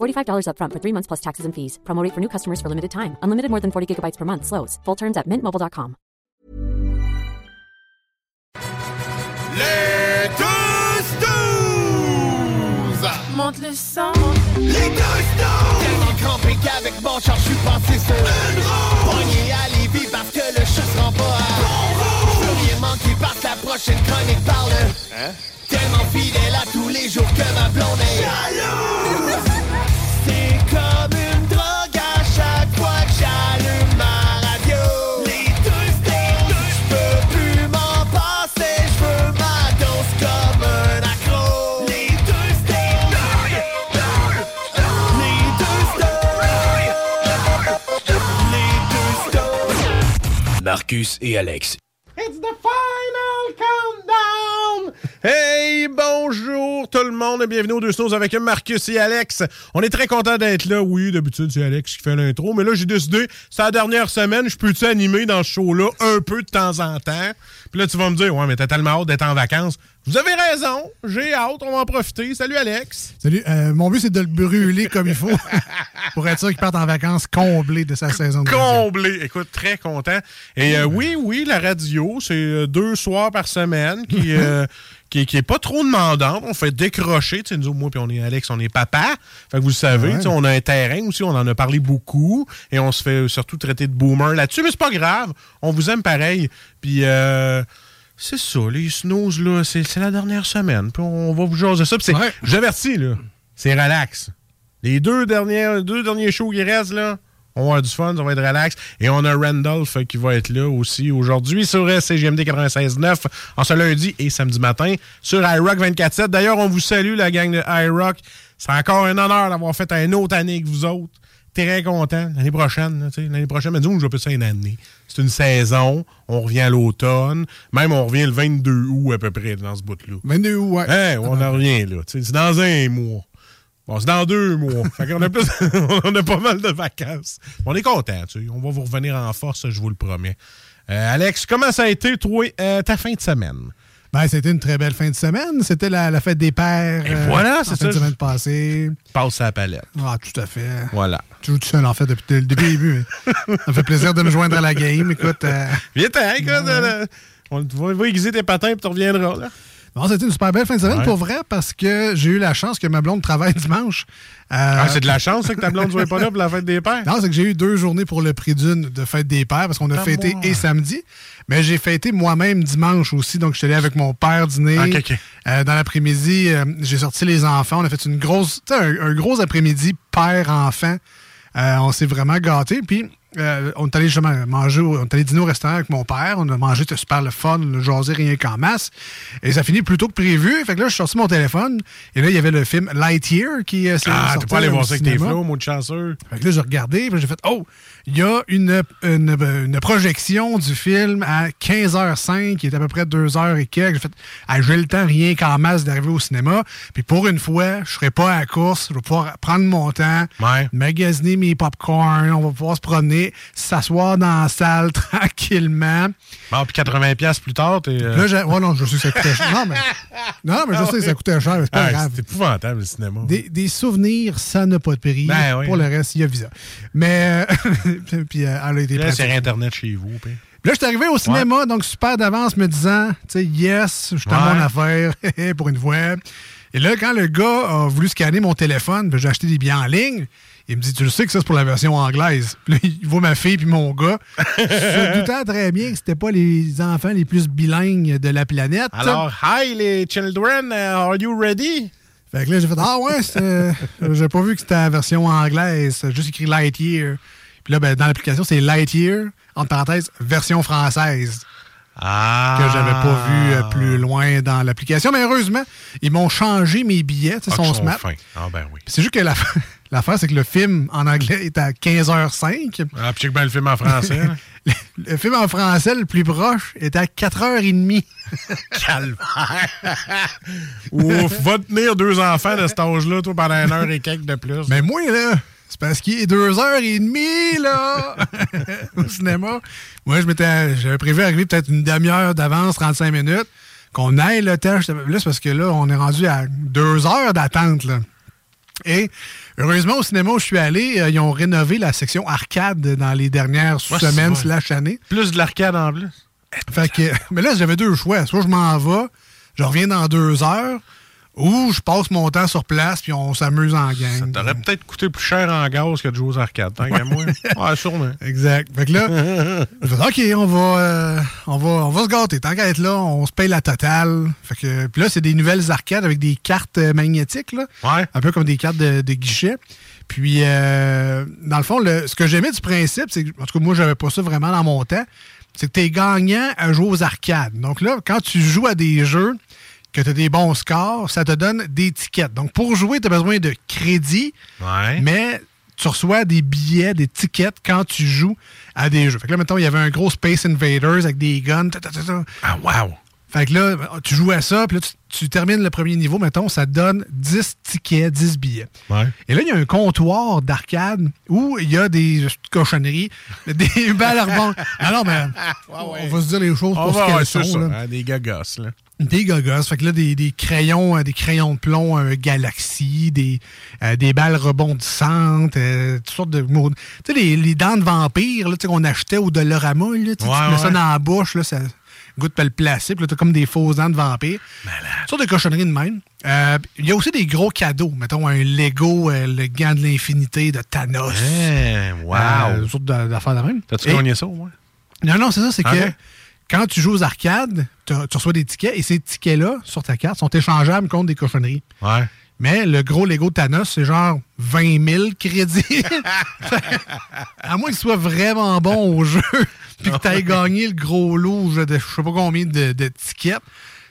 $45 upfront for three months plus taxes and fees. Promo rate for new customers for limited time. Unlimited more than 40 gigabytes per month. Slows. Full terms at mintmobile.com. Les deux snooze! Monte le sang. Les deux snooze! Tellement crampé qu'avec mon char, je suis passé sur Une roue! Pogné à Lévis parce que le chat se rend pas à Je veux rien manquer parce que la prochaine chronique parle Hein? Tellement fidèle à tous les jours que ma blonde est Jalouse! Marcus et Alex. It's the final countdown! Hey, bonjour tout le monde et bienvenue aux deux snows avec Marcus et Alex. On est très content d'être là. Oui, d'habitude, c'est Alex qui fait l'intro, mais là, j'ai décidé, c'est la dernière semaine, je peux-tu animer dans ce show-là un peu de temps en temps? Puis là, tu vas me dire, ouais, mais t'as tellement hâte d'être en vacances. Vous avez raison, j'ai hâte, on va en profiter. Salut Alex! Salut. Euh, mon but, c'est de le brûler comme il faut pour être sûr qu'il parte en vacances comblé de sa saison de radio. Comblé. Écoute, très content. Et euh, oui, oui, la radio, c'est euh, deux soirs par semaine qui, euh, qui, qui est pas trop demandante. On fait décrocher. Tu sais, nous, moi, puis on est Alex, on est papa. Fait que vous le savez, Ouais. on a un terrain aussi, on en a parlé beaucoup. Et on se fait surtout traiter de boomer là-dessus. Mais c'est pas grave. On vous aime pareil. Puis, euh, c'est ça, les snooze, là, c'est la dernière semaine. Puis on va vous jaser ça. Puis c'est, Ouais. j'avertis, là, c'est relax. Les deux, dernières, deux derniers shows qui restent, là, on va avoir du fun, ça va être relax. Et on a Randolph euh, qui va être là aussi aujourd'hui sur euh, CGMD 96.9 en ce lundi et samedi matin sur iRock 24.7. D'ailleurs, on vous salue, la gang de iRock. C'est encore un honneur d'avoir fait un autre année que vous autres. Très content. L'année prochaine, l'année prochaine, mais nous, je veux pas ça une année. C'est une saison. On revient à l'automne. Même, on revient le 22 août à peu près dans ce bout-là. 22 août, ouais. Hein, on en revient, là. C'est dans un mois. Bon, c'est dans deux mois. fait qu'on a, plus, on a pas mal de vacances. On est content, tu sais. On va vous revenir en force, je vous le promets. Euh, Alex, comment ça a été, toi, euh, ta fin de semaine? Ben, c'était une très belle fin de semaine. C'était la, la fête des pères. Et voilà, en c'est semaine passée. Passe à la palette. Ah, tout à fait. Voilà. Tout seul, en fait, depuis le début. mais ça fait plaisir de me joindre à la game. Écoute, euh, Viens, écoute, euh, on va, va aiguiser tes patins et tu reviendras, là. Bon, c'était une super belle fin de semaine Ouais. pour vrai parce que j'ai eu la chance que ma blonde travaille dimanche. Euh, Ah, c'est de la chance, ça, que ta blonde ne soit pas là pour la fête des pères? Non, c'est que j'ai eu deux journées pour le prix d'une de fête des pères parce qu'on a Ah, fêté moi. et samedi. Mais j'ai fêté moi-même dimanche aussi. Donc, je suis allé avec mon père dîner. Ok, ok. Euh, dans l'après-midi, euh, j'ai sorti les enfants. On a fait une grosse, un, un gros après-midi père-enfant. Euh, on s'est vraiment gâtés. Puis, euh, on est allé justement manger, on est allé dîner au restaurant avec mon père. On a mangé, c'était super le fun, on a jasé rien qu'en masse. Et ça finit plus tôt que prévu. Fait que là, je suis sorti mon téléphone. Et là, il y avait le film Lightyear qui euh, s'est Ah, t'es pas allé voir ça avec tes flots, de chanceux. Fait que là, j'ai regardé, puis j'ai fait Oh, il y a une, une, une projection du film à 15h05, qui est à peu près 2h et quelques. J'ai fait Ah, J'ai le temps rien qu'en masse d'arriver au cinéma. Puis pour une fois, je serai pas à la course. Je vais pouvoir prendre mon temps, Ouais. magasiner mes popcorn, on va pouvoir se promener, s'asseoir dans la salle tranquillement. Bon, puis 80$ piastres plus tard, t'es. euh, Là, j'ai- non, je sais que ça coûtait cher. Non, mais, non, mais je sais que ça coûtait cher, mais c'est pas ah, grave. c'est épouvantable, le cinéma. Des, des souvenirs, ça n'a pas de prix. Ben oui. Pour le reste, il y a visa. Mais, euh, puis euh, elle a été Là, c'est Internet chez vous. puis- Là, je suis arrivé au cinéma, donc super d'avance, me disant, tu sais, yes, je suis à Ouais. mon affaire, pour une fois. Et là, quand le gars a voulu scanner mon téléphone, puis j'ai acheté des billets en ligne, Il me dit, tu le sais que ça, c'est pour la version anglaise. Puis là, il voit ma fille puis mon gars. Se doutant très bien que c'était pas les enfants les plus bilingues de la planète. Alors, hi les children, uh, are you ready? Fait que là, j'ai fait Ah ouais, c'était- j'ai pas vu que c'était la version anglaise. C'est juste écrit Lightyear. Puis là, ben, dans l'application, c'est Lightyear, entre parenthèses, version française, Ah. que j'avais pas vu euh, plus loin dans l'application. Mais heureusement, ils m'ont changé mes billets, sais, Ah, son smart. Ah, ben oui. C'est juste que la- l'affaire, c'est que le film en anglais est à 15h05. Ah, puis bien le film en français. là. Le, le film en français, le plus proche, est à 4h30. Ouf, va tenir deux enfants de cet âge-là, toi, pendant une heure et quelques de plus. Mais moi, là, c'est parce qu'il est 2h30, là, au cinéma. Moi, je m'étais, j'avais prévu arriver peut-être une demi-heure d'avance, 35 minutes, qu'on aille le temps. Là, c'est parce que là, on est rendu à deux heures d'attente, là. Et heureusement, au cinéma où je suis allé, euh, ils ont rénové la section arcade dans les dernières Ouais, semaines slash années. Plus de l'arcade en plus. Fait que, mais là, j'avais deux choix. Soit je m'en vais, je reviens dans deux heures, ou je passe mon temps sur place puis on s'amuse en gang. Ça t'aurait peut-être coûté plus cher en gaz que de jouer aux arcades, tant qu'à moi. Ouais, sûrement. Exact. Fait que là, je fais, OK, on va, euh, on va, on va se gâter. Tant qu'à être là, on se paye la totale. Fait que, puis là, c'est des nouvelles arcades avec des cartes euh, magnétiques, là. Ouais. Un peu comme des cartes de, de guichet. Puis, euh, dans le fond, le- ce que j'aimais du principe, c'est que, en tout cas, moi, j'avais pas ça vraiment dans mon temps, c'est que tu es gagnant à jouer aux arcades. Donc là, quand tu joues à des jeux, que tu as des bons scores, ça te donne des tickets. Donc, pour jouer, tu as besoin de crédit, Ouais. mais tu reçois des billets, des tickets quand tu joues à des jeux. Fait que là, mettons, il y avait un gros Space Invaders avec des guns. ta, ta, ta, ta. Ah, wow. Fait que là, tu joues à ça, puis là, tu, tu termines le premier niveau, mettons, ça te donne 10 tickets, 10 billets. Ouais. Et là, il y a un comptoir d'arcade où il y a des cochonneries, des balles à rebond. Non, mais on va se dire les choses On pour ce qu'elles sont. ça. là. hein, des gagos, là. Des gogos. Fait que là, des, des crayons, euh, des crayons de plomb euh, Galaxy, des, euh, des balles rebondissantes, euh, toutes sortes de. Tu sais, les, les dents de vampire là, tu sais, qu'on achetait au Dolorama, là, Ouais, tu mets ça dans la bouche, là, ça goûte pas le placer. Puis là, t'as comme des fausses dents de vampire. Sortes de cochonneries de même. Il y a aussi des gros cadeaux. Mettons un Lego, le gant de l'infinité de Thanos. Hein, Euh, wow. d'a- d'affaires de même. T'as-tu gagné ça, au moins? non, non, c'est ça, c'est Ok. que quand tu joues aux arcades, tu reçois des tickets et ces tickets-là, sur ta carte, sont échangeables contre des cochonneries. Ouais. Mais le gros Lego Thanos, c'est genre 20 000 crédits. à moins qu'il soit vraiment bon au jeu, puis que tu aies gagné le gros lot de je sais pas combien de, de tickets.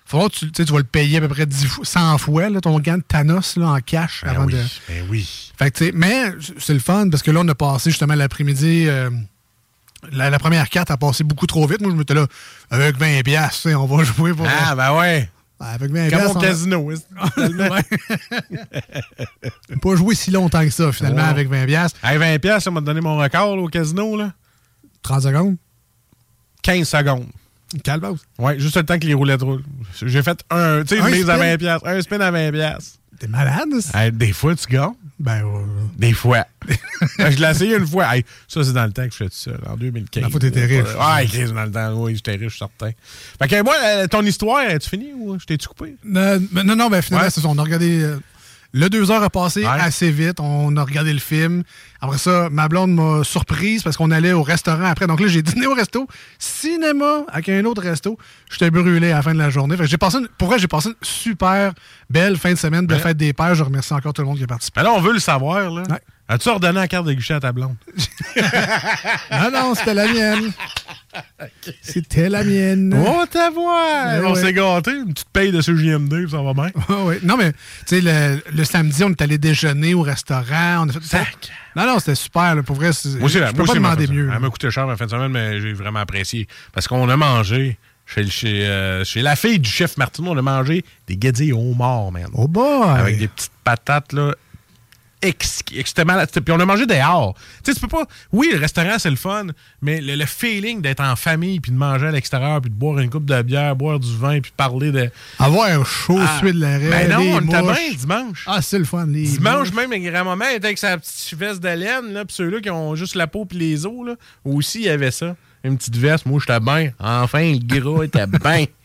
Faudra que tu, tu vas le payer à peu près 10 fois- 100 fois, là, ton gant de Thanos là, en cash. Ben avant oui. de... Ben oui. Fait que, mais c'est le fun parce que là, on a passé justement l'après-midi. euh, la, la première carte a passé beaucoup trop vite. Moi, je m'étais là, avec 20$, piastres, on va jouer pour. Ah, ben ouais. avec 20$. Comme au on- casino. Ouais. pas joué si longtemps que ça, finalement, Ouais. avec 20$. piastres. Hey, 20 pièces, ça m'a donné mon record là, au casino, là. 30 secondes. 15 secondes. Calme Ouais, juste le temps que les roulettes roulent. J'ai fait un, tu sais, Un une mise à spin? 20 pièces, un spin à 20 pièces. T'es malade? ça? Hey, des fois, tu gagnes. Ben, euh, Des fois. je l'ai essayé une fois. Hey, ça, c'est dans le temps que je fais tout ça, en 2015. La fois, t'étais riche. Ouais, Chris, dans le temps. Oui, j'étais riche, certain. Fait que moi, euh, ton histoire, as-tu fini ou je t'ai-tu coupé? non, mais non, non, ben, finalement, Ouais. c'est ça. On a regardé. euh, le deux heures a passé Ouais. assez vite. On a regardé le film. Après ça, ma blonde m'a surprise parce qu'on allait au restaurant après. Donc là, j'ai dîné au resto, cinéma avec un autre resto. J'étais brûlé à la fin de la journée. Fait que j'ai passé une- pour vrai, j'ai passé une super belle fin de semaine de Ouais. fête des pères. Je remercie encore tout le monde qui a participé. Mais là, on veut le savoir, là. Ouais. As-tu ordonné la carte de guichet à ta blonde? Non, non, c'était la mienne. C'était la mienne. Oh, ta voix! Ouais, on ouais. s'est gâté. Une petite paye de ce JMD, ça va bien. Ah ouais. Non, mais, tu sais, le, le samedi, on est allé déjeuner au restaurant. On a fait Sac. Non, non, c'était super. là. Pour vrai, c'est- Moi aussi, je peux pas demander fait ça. mieux. Elle m'a coûté cher ma fin de semaine, mais j'ai vraiment apprécié. Parce qu'on a mangé, chez, euh, chez la fille du chef Martineau, on a mangé des guédilles au mort, man. Oh boy! Avec des petites patates, là. C'était- Puis on a mangé dehors. Tu sais, tu peux pas. Oui, le restaurant, c'est le fun, mais le, le feeling d'être en famille, puis de manger à l'extérieur, puis de boire une coupe de bière, boire du vin, puis de parler de. Avoir chaud, Ah, suer de l'arrêt. Ben non, on était bien dimanche. Ah, c'est le fun. Les Dimanche, mouches. même, les grand-maman était avec sa petite veste de laine, là, puis ceux-là qui ont juste la peau puis les os, là, aussi, il y avait ça. Une petite veste, moi, j'étais bien. Enfin, le gras était bien.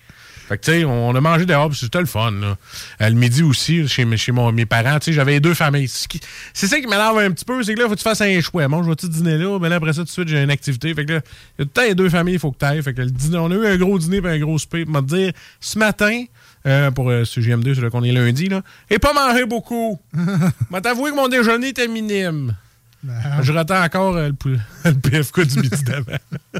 Fait que, tu sais, on a mangé dehors, puis c'était le fun, là. Euh, le midi aussi, chez, mes- chez mon- mes parents, tu sais, j'avais deux familles. C'est ça qui m'énerve un petit peu, c'est que là, faut que tu fasses un choix. Moi, je vais-tu dîner là, mais là, après ça, tout de suite, j'ai une activité. Fait que là, il y a tout le temps les deux familles, il faut que tu ailles. Fait que le dîner, on a eu un gros dîner puis un gros souper. Pour me dire, ce matin, euh, pour euh, ce GM2, c'est là qu'on est lundi, là, et pas mangé beaucoup. m'a t'avouer que mon déjeuner était minime. Je retends encore euh, le, le PFK du midi d'avant.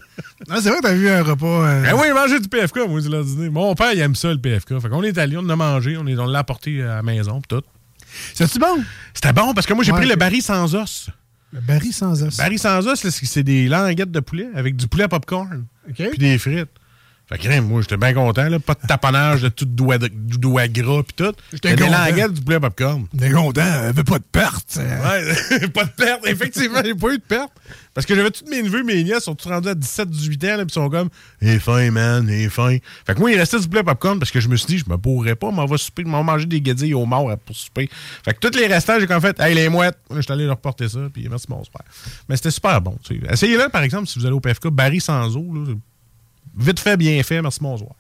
Ah, c'est vrai que t'as vu un repas. euh, Ben oui, manger du PFK, moi, c'est le dîner. Mon père, il aime ça, le PFK. Fait qu'on est allé, on en a mangé, on est- on l'a apporté à la maison, pis tout. C'est-tu bon? C'était bon parce que moi, j'ai Ouais. pris le baril sans os. Le baril sans os. Baril sans os, c'est des languettes de poulet avec du poulet à popcorn. OK. Puis des frites. Fait que, moi, j'étais bien content, là. Pas de taponnage de tout doigt, de, doigt gras, pis tout. J'étais content. languettes du poulet popcorn. T'es content, avait pas de perte. Ouais, pas de perte. Effectivement, j'ai pas eu de perte. Parce que j'avais tous mes neveux, mes nièces, sont tous rendus à 17, 18 ans, là, pis ils sont comme, il est fin, man, il est fin. Fait que moi, il restait du poulet popcorn parce que je me suis dit, je me pourrais pas, m'en va souper, m'en manger des guédilles au mort pour souper. Fait que tous les restants, j'ai comme fait, hey, les mouettes, je suis allé leur porter ça, puis merci, mon super. Mais c'était super bon, tu sais. Essayez-le, par exemple, si vous allez au PFK, Barry sans eau, là, vite fait, bien fait, merci, mon soir.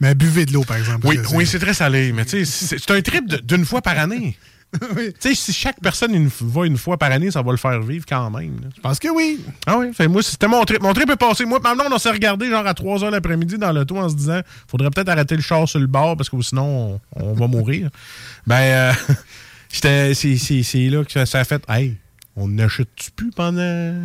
Mais buvez de l'eau, par exemple. Oui, oui, c'est très salé, mais tu sais, c'est un trip d'une fois par année. Oui. Tu sais, si chaque personne une- va une fois par année, ça va le faire vivre quand même. là. Je pense que oui. Ah oui, fait, moi, c'était mon trip. Mon trip est passé. Moi, maintenant, on s'est regardé genre à 3 h l'après-midi dans l'auto en se disant faudrait peut-être arrêter le char sur le bord parce que sinon, on, on va mourir. Ben, euh, c'est là que ça, ça a fait Hey, on n'achète-tu plus pendant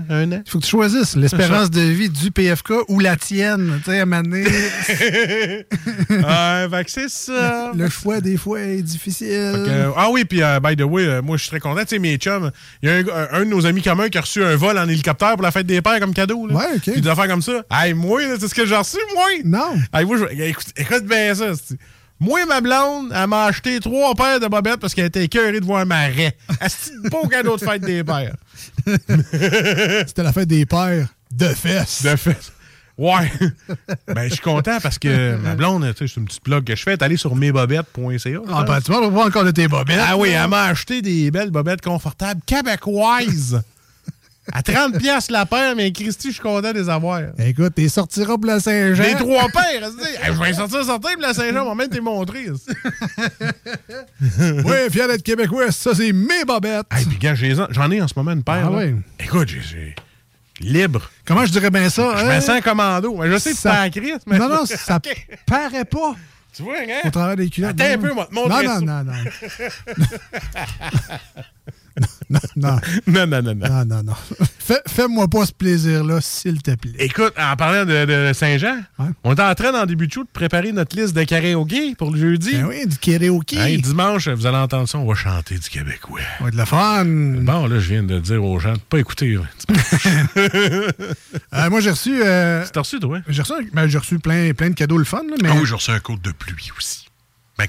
un an? Il faut que tu choisisses l'espérance de vie du PFK ou la tienne. Tu sais, à fait que c'est ça. le choix, des fois, est difficile. Que, ah oui, puis euh, by the way, euh, moi je suis très content. Tu sais, mes chums, il y a un, de nos amis communs qui a reçu un vol en hélicoptère pour la fête des pères comme cadeau. Là. Ouais, OK. Puis des affaires comme ça. Hey, moi, c'est ce que j'ai reçu, moi. Non. Hey, moi, écoute, écoute bien ça. c'est- Moi, ma blonde, elle m'a acheté trois paires de bobettes parce qu'elle était écœurée de voir ma raie. C'est pas au cadeau de fête des pères. C'était la fête des pères de fesses. De fait. Ouais. ben, je suis content parce que ma blonde, tu sais, c'est une petite blog que je fais. Elle allée sur mesbobettes.ca. Ah, ben, tu m'en pas encore de tes bobettes. Ah oui, elle m'a acheté des belles bobettes confortables québécoises. À 30 pièces la paire, mais Christy, je suis content de les avoir. Écoute, t'es sortiras pour la Saint-Jean. Les trois paires, Hey, je vais sortir sortir pour la Saint-Jean, on va même te les montrer. Oui, fier d'être québécois, ça, c'est mes bobettes. Hey, puis gars, j'en ai en ce moment une paire. Ah là. ouais. Écoute, j'ai- libre. Comment je dirais bien ça? Je hein? me sens commando. Mais je sais que c'est pas crise, mais. Non, non, ça Ok. paraît pas Tu vois, hein? au travers des culottes. Attends un peu, moi, te montrer non, non, non. non, non, Non, non, non, non. non, non, non. Fais- Fais-moi pas ce plaisir-là, s'il te plaît. Écoute, en parlant de, de Saint-Jean, Ouais. on est en train, le début de show, de préparer notre liste de karaoké pour le jeudi. Ben oui, du karaoké. Hey, dimanche, vous allez entendre ça, on va chanter du québécois. Ça va être le fun. Bon, là, je viens de dire aux gens de pas écouter. Euh, moi, j'ai reçu, euh, T'as reçu, toi? j'ai reçu, ben, j'ai reçu plein, plein de cadeaux le fun. Là, mais Ah oui, j'ai reçu un code de pluie aussi. Ben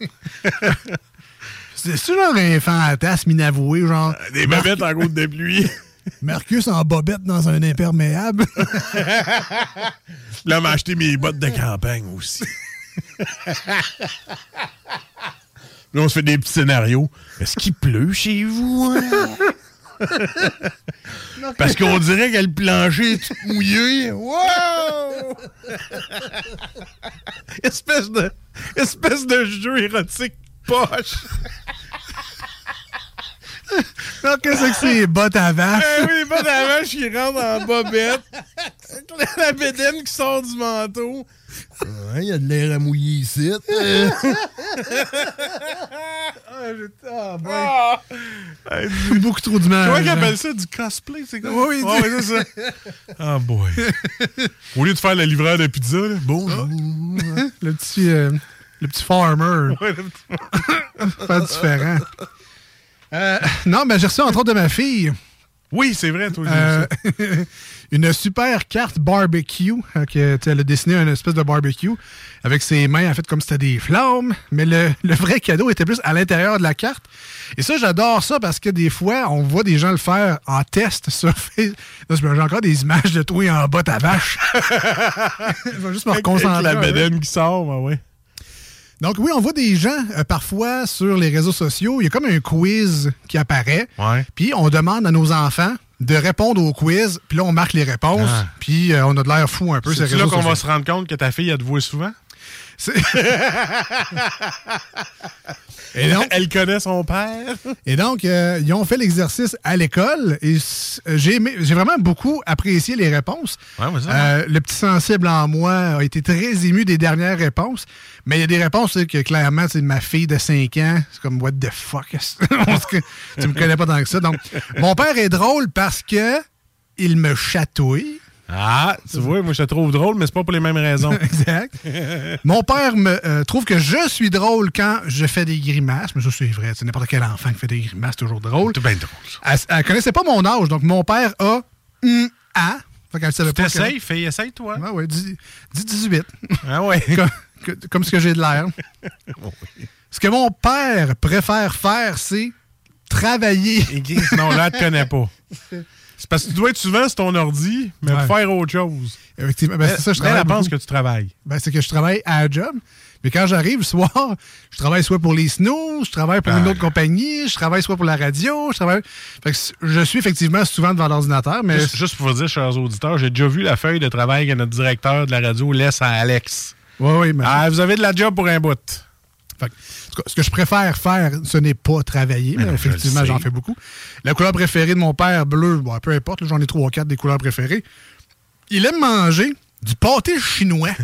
content. c'est c'est genre un fantasme inavoué, genre? Des babettes en code de pluie. Marcus en bobette dans un imperméable. Là, m'a acheté mes bottes de campagne aussi. Là, on se fait des petits scénarios. Est-ce qu'il pleut chez vous? hein? Parce qu'on dirait que le plancher est tout mouillé. Wow! espèce, de, espèce de jeu érotique poche. Non, qu'est-ce que c'est, les bottes à vache? Eh oui, pas d'avant, je rentre en bobette. La bédaine qui sort du manteau. Il y a de l'air à mouiller ici. Ah, Beaucoup trop d'image. Comment ils hein. appellent ça du cosplay, c'est quoi? Oui, Ouais, ouais, c'est ça. Ah, boy. Au lieu de faire la livreur de pizza, là, bonjour. Le petit, euh, le petit farmer. Ouais, le- Pas différent. Euh, non, mais j'ai reçu entre autres de ma fille Oui, c'est vrai, toi. euh, une super carte barbecue. euh, que, elle a dessiné une espèce de barbecue avec ses mains, en fait, comme si c'était des flammes. Mais le, le vrai cadeau était plus à l'intérieur de la carte. Et ça, j'adore ça parce que des fois, on voit des gens le faire en test sur Facebook. J'ai encore des images de toi en botte à vache. Je vais juste me reconcentrer. la bédaine qui sort, ben ouais. Donc oui, on voit des gens euh, parfois sur les réseaux sociaux. Il y a comme un quiz qui apparaît. Ouais. Puis on demande à nos enfants de répondre au quiz. Puis là, on marque les réponses. Ah. Puis euh, on a de l'air fou un peu. ces C'est là réseaux qu'on va sociaux. se rendre compte que ta fille, elle te voit souvent? C'est- Et donc, Elle connaît son père. et donc, euh, ils ont fait l'exercice à l'école et j'ai vraiment beaucoup apprécié les réponses. Ouais, mais ça, Euh, le petit sensible en moi a été très ému des dernières réponses, mais il y a des réponses que clairement, c'est ma fille de 5 ans, c'est comme what the fuck, tu me connais pas tant que ça. Donc, mon père est drôle parce que il me chatouille. Ah, tu vois, moi je te trouve drôle, mais c'est pas pour les mêmes raisons. Exact. Mon père me euh, trouve que je suis drôle quand je fais des grimaces. Mais ça, c'est vrai. C'est n'importe quel enfant qui fait des grimaces, c'est toujours drôle. C'est bien drôle. Elle, elle connaissait pas mon âge, donc mon père a un A. Fait qu'elle savait pas. que- T'essayes, fais, essaye-toi. Ouais, ouais, dis, dis 18. Ah ouais. comme, comme ce que j'ai de l'air. Ce que mon père préfère faire, c'est travailler. Non, là, elle te connaît pas. C'est parce que tu dois être souvent sur ton ordi, mais Ouais. faire autre chose. Effectivement. Ben, c'est ça, je Mais elle travaille. pense que tu travailles. Ben, c'est que je travaille à la job. Mais quand j'arrive le soir, je travaille soit pour les snooze, je travaille pour une autre compagnie, je travaille soit pour la radio, je travaille. Fait que je suis effectivement souvent devant l'ordinateur, mais. Juste, juste pour vous dire, chers auditeurs, j'ai déjà vu la feuille de travail que notre directeur de la radio laisse à Alex. Oui, oui, mais. Ah, vous avez de la job pour un bout. Fait que, tout cas, ce que je préfère faire, ce n'est pas travailler, mais, non, effectivement, j'en fais beaucoup. La couleur préférée de mon père, bleu, bon, peu importe, j'en ai trois ou quatre des couleurs préférées. Il aime manger du pâté chinois.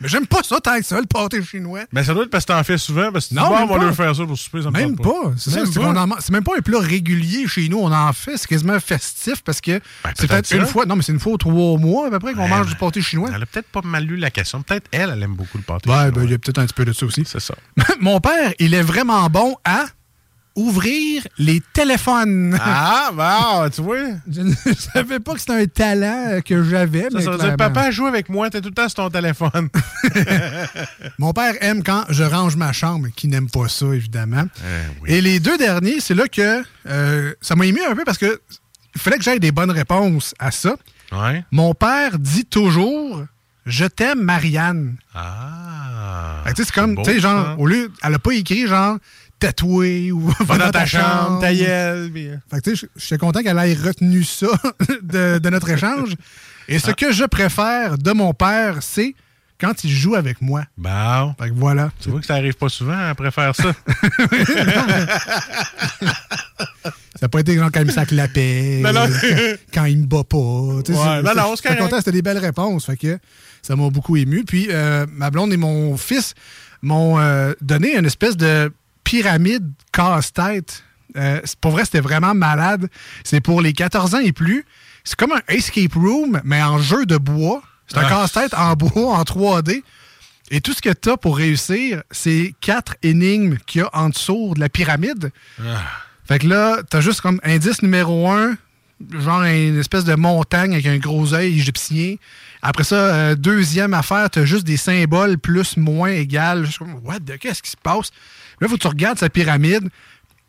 mais j'aime pas ça tant que ça, le pâté chinois. Mais ça doit être parce que t'en fais souvent, parce que Non, on va leur faire ça pour souper, ça me Même pas. C'est Même pas. c'est même un plat régulier chez nous. On en fait. C'est quasiment festif parce que c'est peut-être une fois. Non, mais c'est une fois ou trois mois à peu près qu'on mange du pâté chinois. Elle a peut-être pas mal lu la question. Peut-être elle, elle aime beaucoup le pâté. Chinois. ben, il y a peut-être un petit peu de ça aussi. C'est ça. Mon père, il est vraiment bon à ouvrir les téléphones. Ah, bah, tu vois? Je ne savais pas que c'était un talent que j'avais. Ça, mais ça veut dire, papa, joue avec moi, t'es tout le temps sur ton téléphone. Mon père aime quand je range ma chambre, qui n'aime pas ça, évidemment. Eh oui. Et les deux derniers, c'est là que euh, ça m'a ému un peu parce que il fallait que j'aille des bonnes réponses à ça. Ouais. Mon père dit toujours Je t'aime, Marianne. Ah. C'est comme, tu sais, genre, ça. au lieu, elle a pas écrit genre tatoué ou Va dans ta chambre, ta gueule. puis- Fait que, tu sais, je- j'étais content qu'elle ait retenu ça de, de notre échange. Et Ah. ce que je préfère de mon père, c'est quand il joue avec moi. Bon. Fait que voilà. Tu vois que ça arrive pas souvent après faire ça. Ça n'a pas été genre quand il me sac la paix. Non, non. quand, il me bat pas. Ouais, non, non, c'est content, c'était des belles réponses. Fait que ça m'a beaucoup ému. Puis euh, ma blonde et mon fils m'ont euh, donné une espèce de pyramide casse-tête. Euh, pour vrai, c'était vraiment malade. C'est pour les 14 ans et plus. C'est comme un escape room, mais en jeu de bois. C'est un Ah. casse-tête en bois, en 3D. Et tout ce que tu as pour réussir, c'est quatre énigmes qu'il y a en dessous de la pyramide. Fait que là, t'as juste comme indice numéro un, genre une espèce de montagne avec un gros œil égyptien. Après ça, euh, deuxième affaire, t'as juste des symboles plus, moins égal. What the, qu'est-ce qui se passe? Là, faut que tu regardes sa pyramide.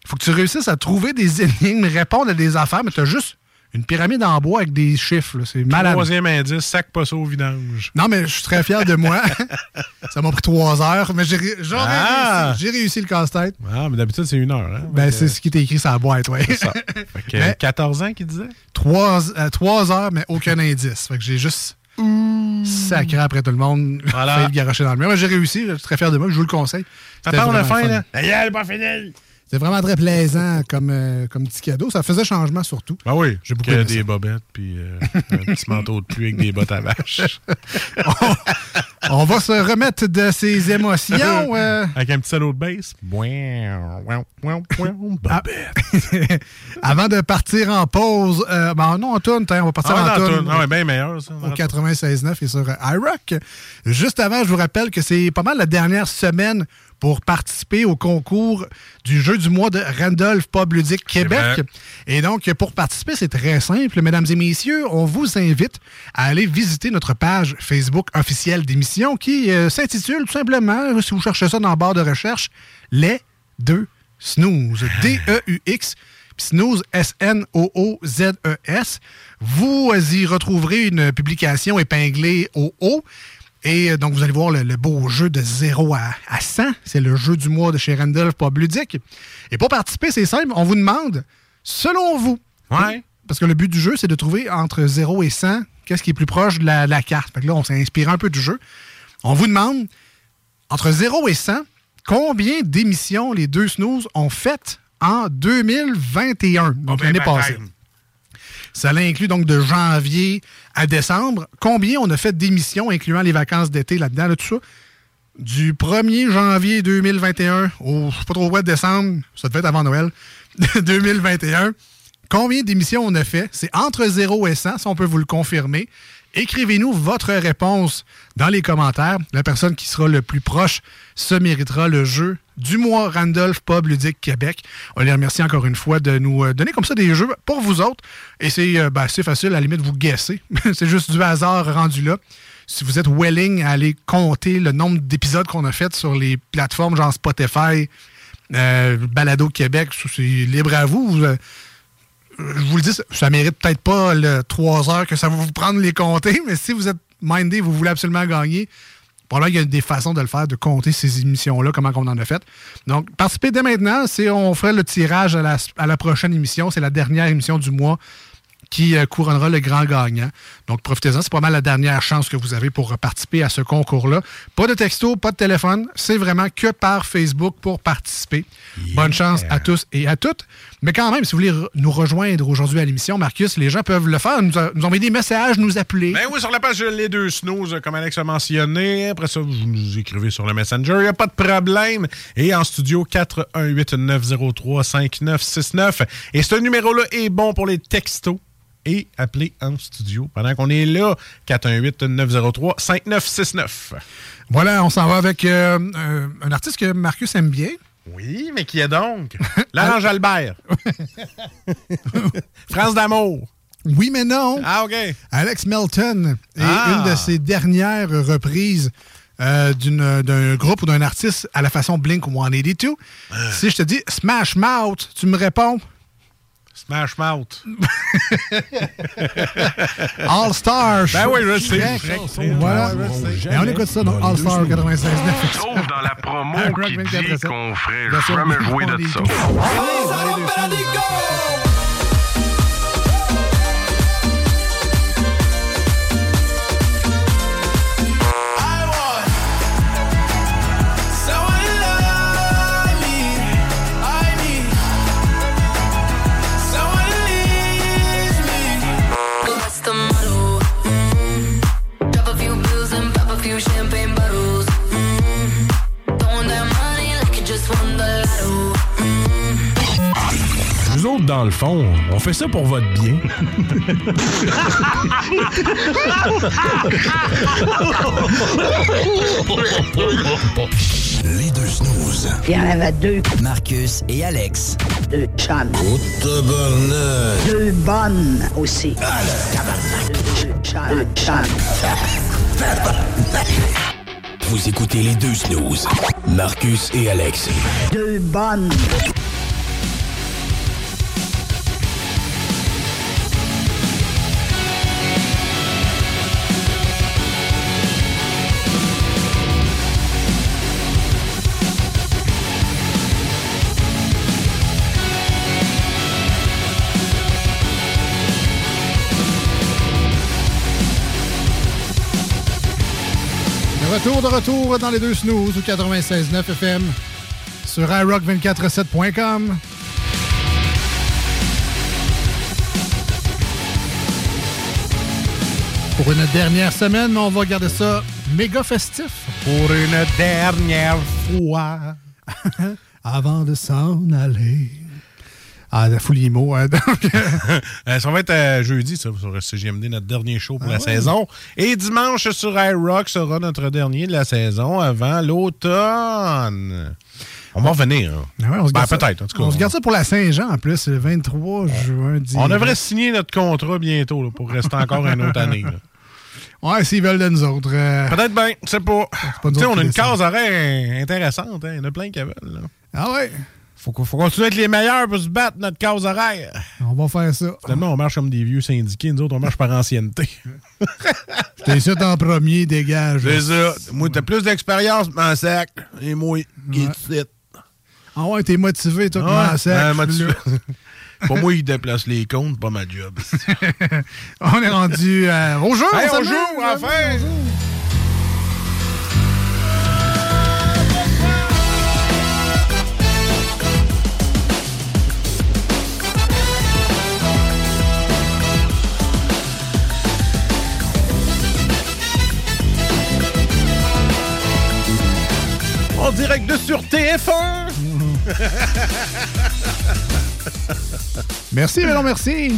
Faut que tu réussisses à trouver des énigmes, répondre à des affaires, mais t'as juste une pyramide en bois avec des chiffres. C'est malade. Troisième indice, sac pas ça au vidange. Non, mais je suis très fier de moi. ça m'a pris trois heures, mais j'ai Ah! réussi. Réussi le casse-tête. Ah, mais d'habitude, c'est une heure. Hein? Ben, c'est que- ce qui était écrit sur la boîte, ouais. ça. Fait que Mais- 14 ans qu'il disait? trois, euh, trois heures, mais aucun indice. Fait que j'ai juste sacré après tout le monde. Voilà. Failli le garocher dans le mur. J'ai réussi, je suis très fier de moi, je vous le conseille. De vraiment fin, fun. là. Hey, elle est pas finie! C'est vraiment très plaisant comme, euh, comme petit cadeau. Ça faisait changement surtout. Ben oui, J'ai beaucoup des bobettes puis euh, un petit manteau de pluie avec des bottes à vache. On va se remettre de ses émotions. euh, avec un petit solo de bass. Ah. Bobette. avant de partir en pause. Ben non, en tourne, on va partir Ah, en tourne. Ah ouais, bien meilleur, ça. au 96.9 et sur iRock. Juste avant, je vous rappelle que c'est pas mal la dernière semaine pour participer au concours du jeu du mois de Randolph Pub Ludique Québec. Et donc, pour participer, c'est très simple. Mesdames et messieurs, on vous invite à aller visiter notre page Facebook officielle d'émission qui euh, s'intitule tout simplement, si vous cherchez ça dans la barre de recherche, Les deux Snooze. D-E-U-X. Puis Snooze, S-N-O-O-Z-E-S. Vous y retrouverez une publication épinglée au haut. Et euh, donc, vous allez voir le, le beau jeu de 0 à, à 100. C'est le jeu du mois de chez Randolph Pub Ludique. Et pour participer, c'est simple. On vous demande, selon vous, Ouais. parce que le but du jeu, c'est de trouver entre 0 et 100 qu'est-ce qui est plus proche de la, de la carte. Fait que là, on s'est inspiré un peu du jeu. On vous demande entre 0 et 100, combien d'émissions les deux snooze ont faites en 2021, donc ben, l'année passée? Ça l'inclut donc de janvier à décembre. Combien on a fait d'émissions, incluant les vacances d'été là-dedans, là, tout ça? Du 1er janvier 2021 au, je sais pas trop quoi, décembre, ça devait être avant Noël, 2021. Combien d'émissions on a fait? C'est entre 0 et 100, si on peut vous le confirmer. Écrivez-nous votre réponse dans les commentaires. La personne qui sera le plus proche se méritera le jeu du mois Randolph Pub Ludique Québec. On les remercie encore une fois de nous euh, donner comme ça des jeux pour vous autres. Et c'est euh, ben, facile, à la limite, vous guesser. c'est juste du hasard rendu là. Si vous êtes willing à aller compter le nombre d'épisodes qu'on a fait sur les plateformes genre Spotify, euh, Balado Québec, c'est libre à vous. Je vous le dis, ça, mérite peut-être pas le 3 heures que ça va vous prendre les compter, mais si vous êtes mindé, vous voulez absolument gagner, Bon, là, il y a des façons de le faire, de compter ces émissions-là, comment on en a fait. Donc, participez dès maintenant. On ferait le tirage à la, à la prochaine émission. C'est la dernière émission du mois qui euh, couronnera le grand gagnant. Donc, profitez-en. C'est pas mal la dernière chance que vous avez pour participer à ce concours-là. Pas de texto, pas de téléphone. C'est vraiment que par Facebook pour participer. Bonne chance à tous et à toutes. Mais quand même, si vous voulez nous rejoindre aujourd'hui à l'émission, Marcus, les gens peuvent le faire. Nous, envoyer des messages, nous appeler. Ben oui, sur la page Les Deux Snooze, euh, comme Alex a mentionné. Après ça, vous nous écrivez sur le Messenger, il n'y a pas de problème. Et en studio, 418-903-5969. Et ce numéro-là est bon pour les textos. Et appelez en studio pendant qu'on est là, 418-903-5969. Voilà, on s'en va avec euh, euh, un artiste que Marcus aime bien. Oui, mais qui est donc? L'Ange Albert. France d'amour. Oui, mais non. Ah, OK. Alex Melton est Ah. une de ses dernières reprises euh, d'un groupe ou d'un artiste à la façon Blink 182. Si je te dis Smash Mouth, tu me réponds? Smash Mouth. All Star. Ben oui, je sais. Voilà. Et on écoute ça dans All Star 96 Sauf dans la promo qui 24 dit qu'on ferait jamais jouer de ça. Nous autres, dans le fond, on fait ça pour votre bien. Les deux snooze. Il y en avait deux. Marcus et Alex. Deux chums. Oh, tabarnak. Deux bonnes aussi. Deux chums. Deux chums. Vous écoutez les deux snooze. Marcus et Alex. Deux bonnes. Retour, de retour dans les deux snooze au 96.9 FM sur iRock247.com. Pour une dernière semaine, on va garder ça méga festif. Pour une dernière fois. Avant de s'en aller. Ah, la folie mot. hein. Donc, Euh, ça va être euh, jeudi, ça, sur CGMD, notre dernier show pour Ah la ouais. saison. Et dimanche sur iRock sera notre dernier de la saison avant l'automne. On va revenir. hein. Ah ouais, on se Ben, garde ça- peut-être, en tout cas. On se garde ça pour la Saint-Jean en plus, le 23 juin. On devrait signer notre contrat bientôt là, pour rester encore une autre année. là. Ouais, s'ils veulent de nous autres. euh, Peut-être bien, c'est pas. pas on a une case horaire intéressante. hein. Il y en a plein qui veulent. Ah ouais, Faut, qu'on- faut continuer à être les meilleurs pour se battre notre case horaire. on va faire ça. Finalement, on marche comme des vieux syndiqués. Nous autres, on marche par ancienneté. T'es sûr en premier, dégage. C'est ça. Moi, t'as plus d'expérience, mon sac. Et moi, qui est ici. Ah ouais, t'es motivé, toi, Ouais, ça? euh, motivé. Pas moi qui déplace les comptes, pas ma job. On est rendu euh, au jeu. Hey, on s'amuse, joue, on enfin! En direct de sur TF1. Merci, mais non, merci.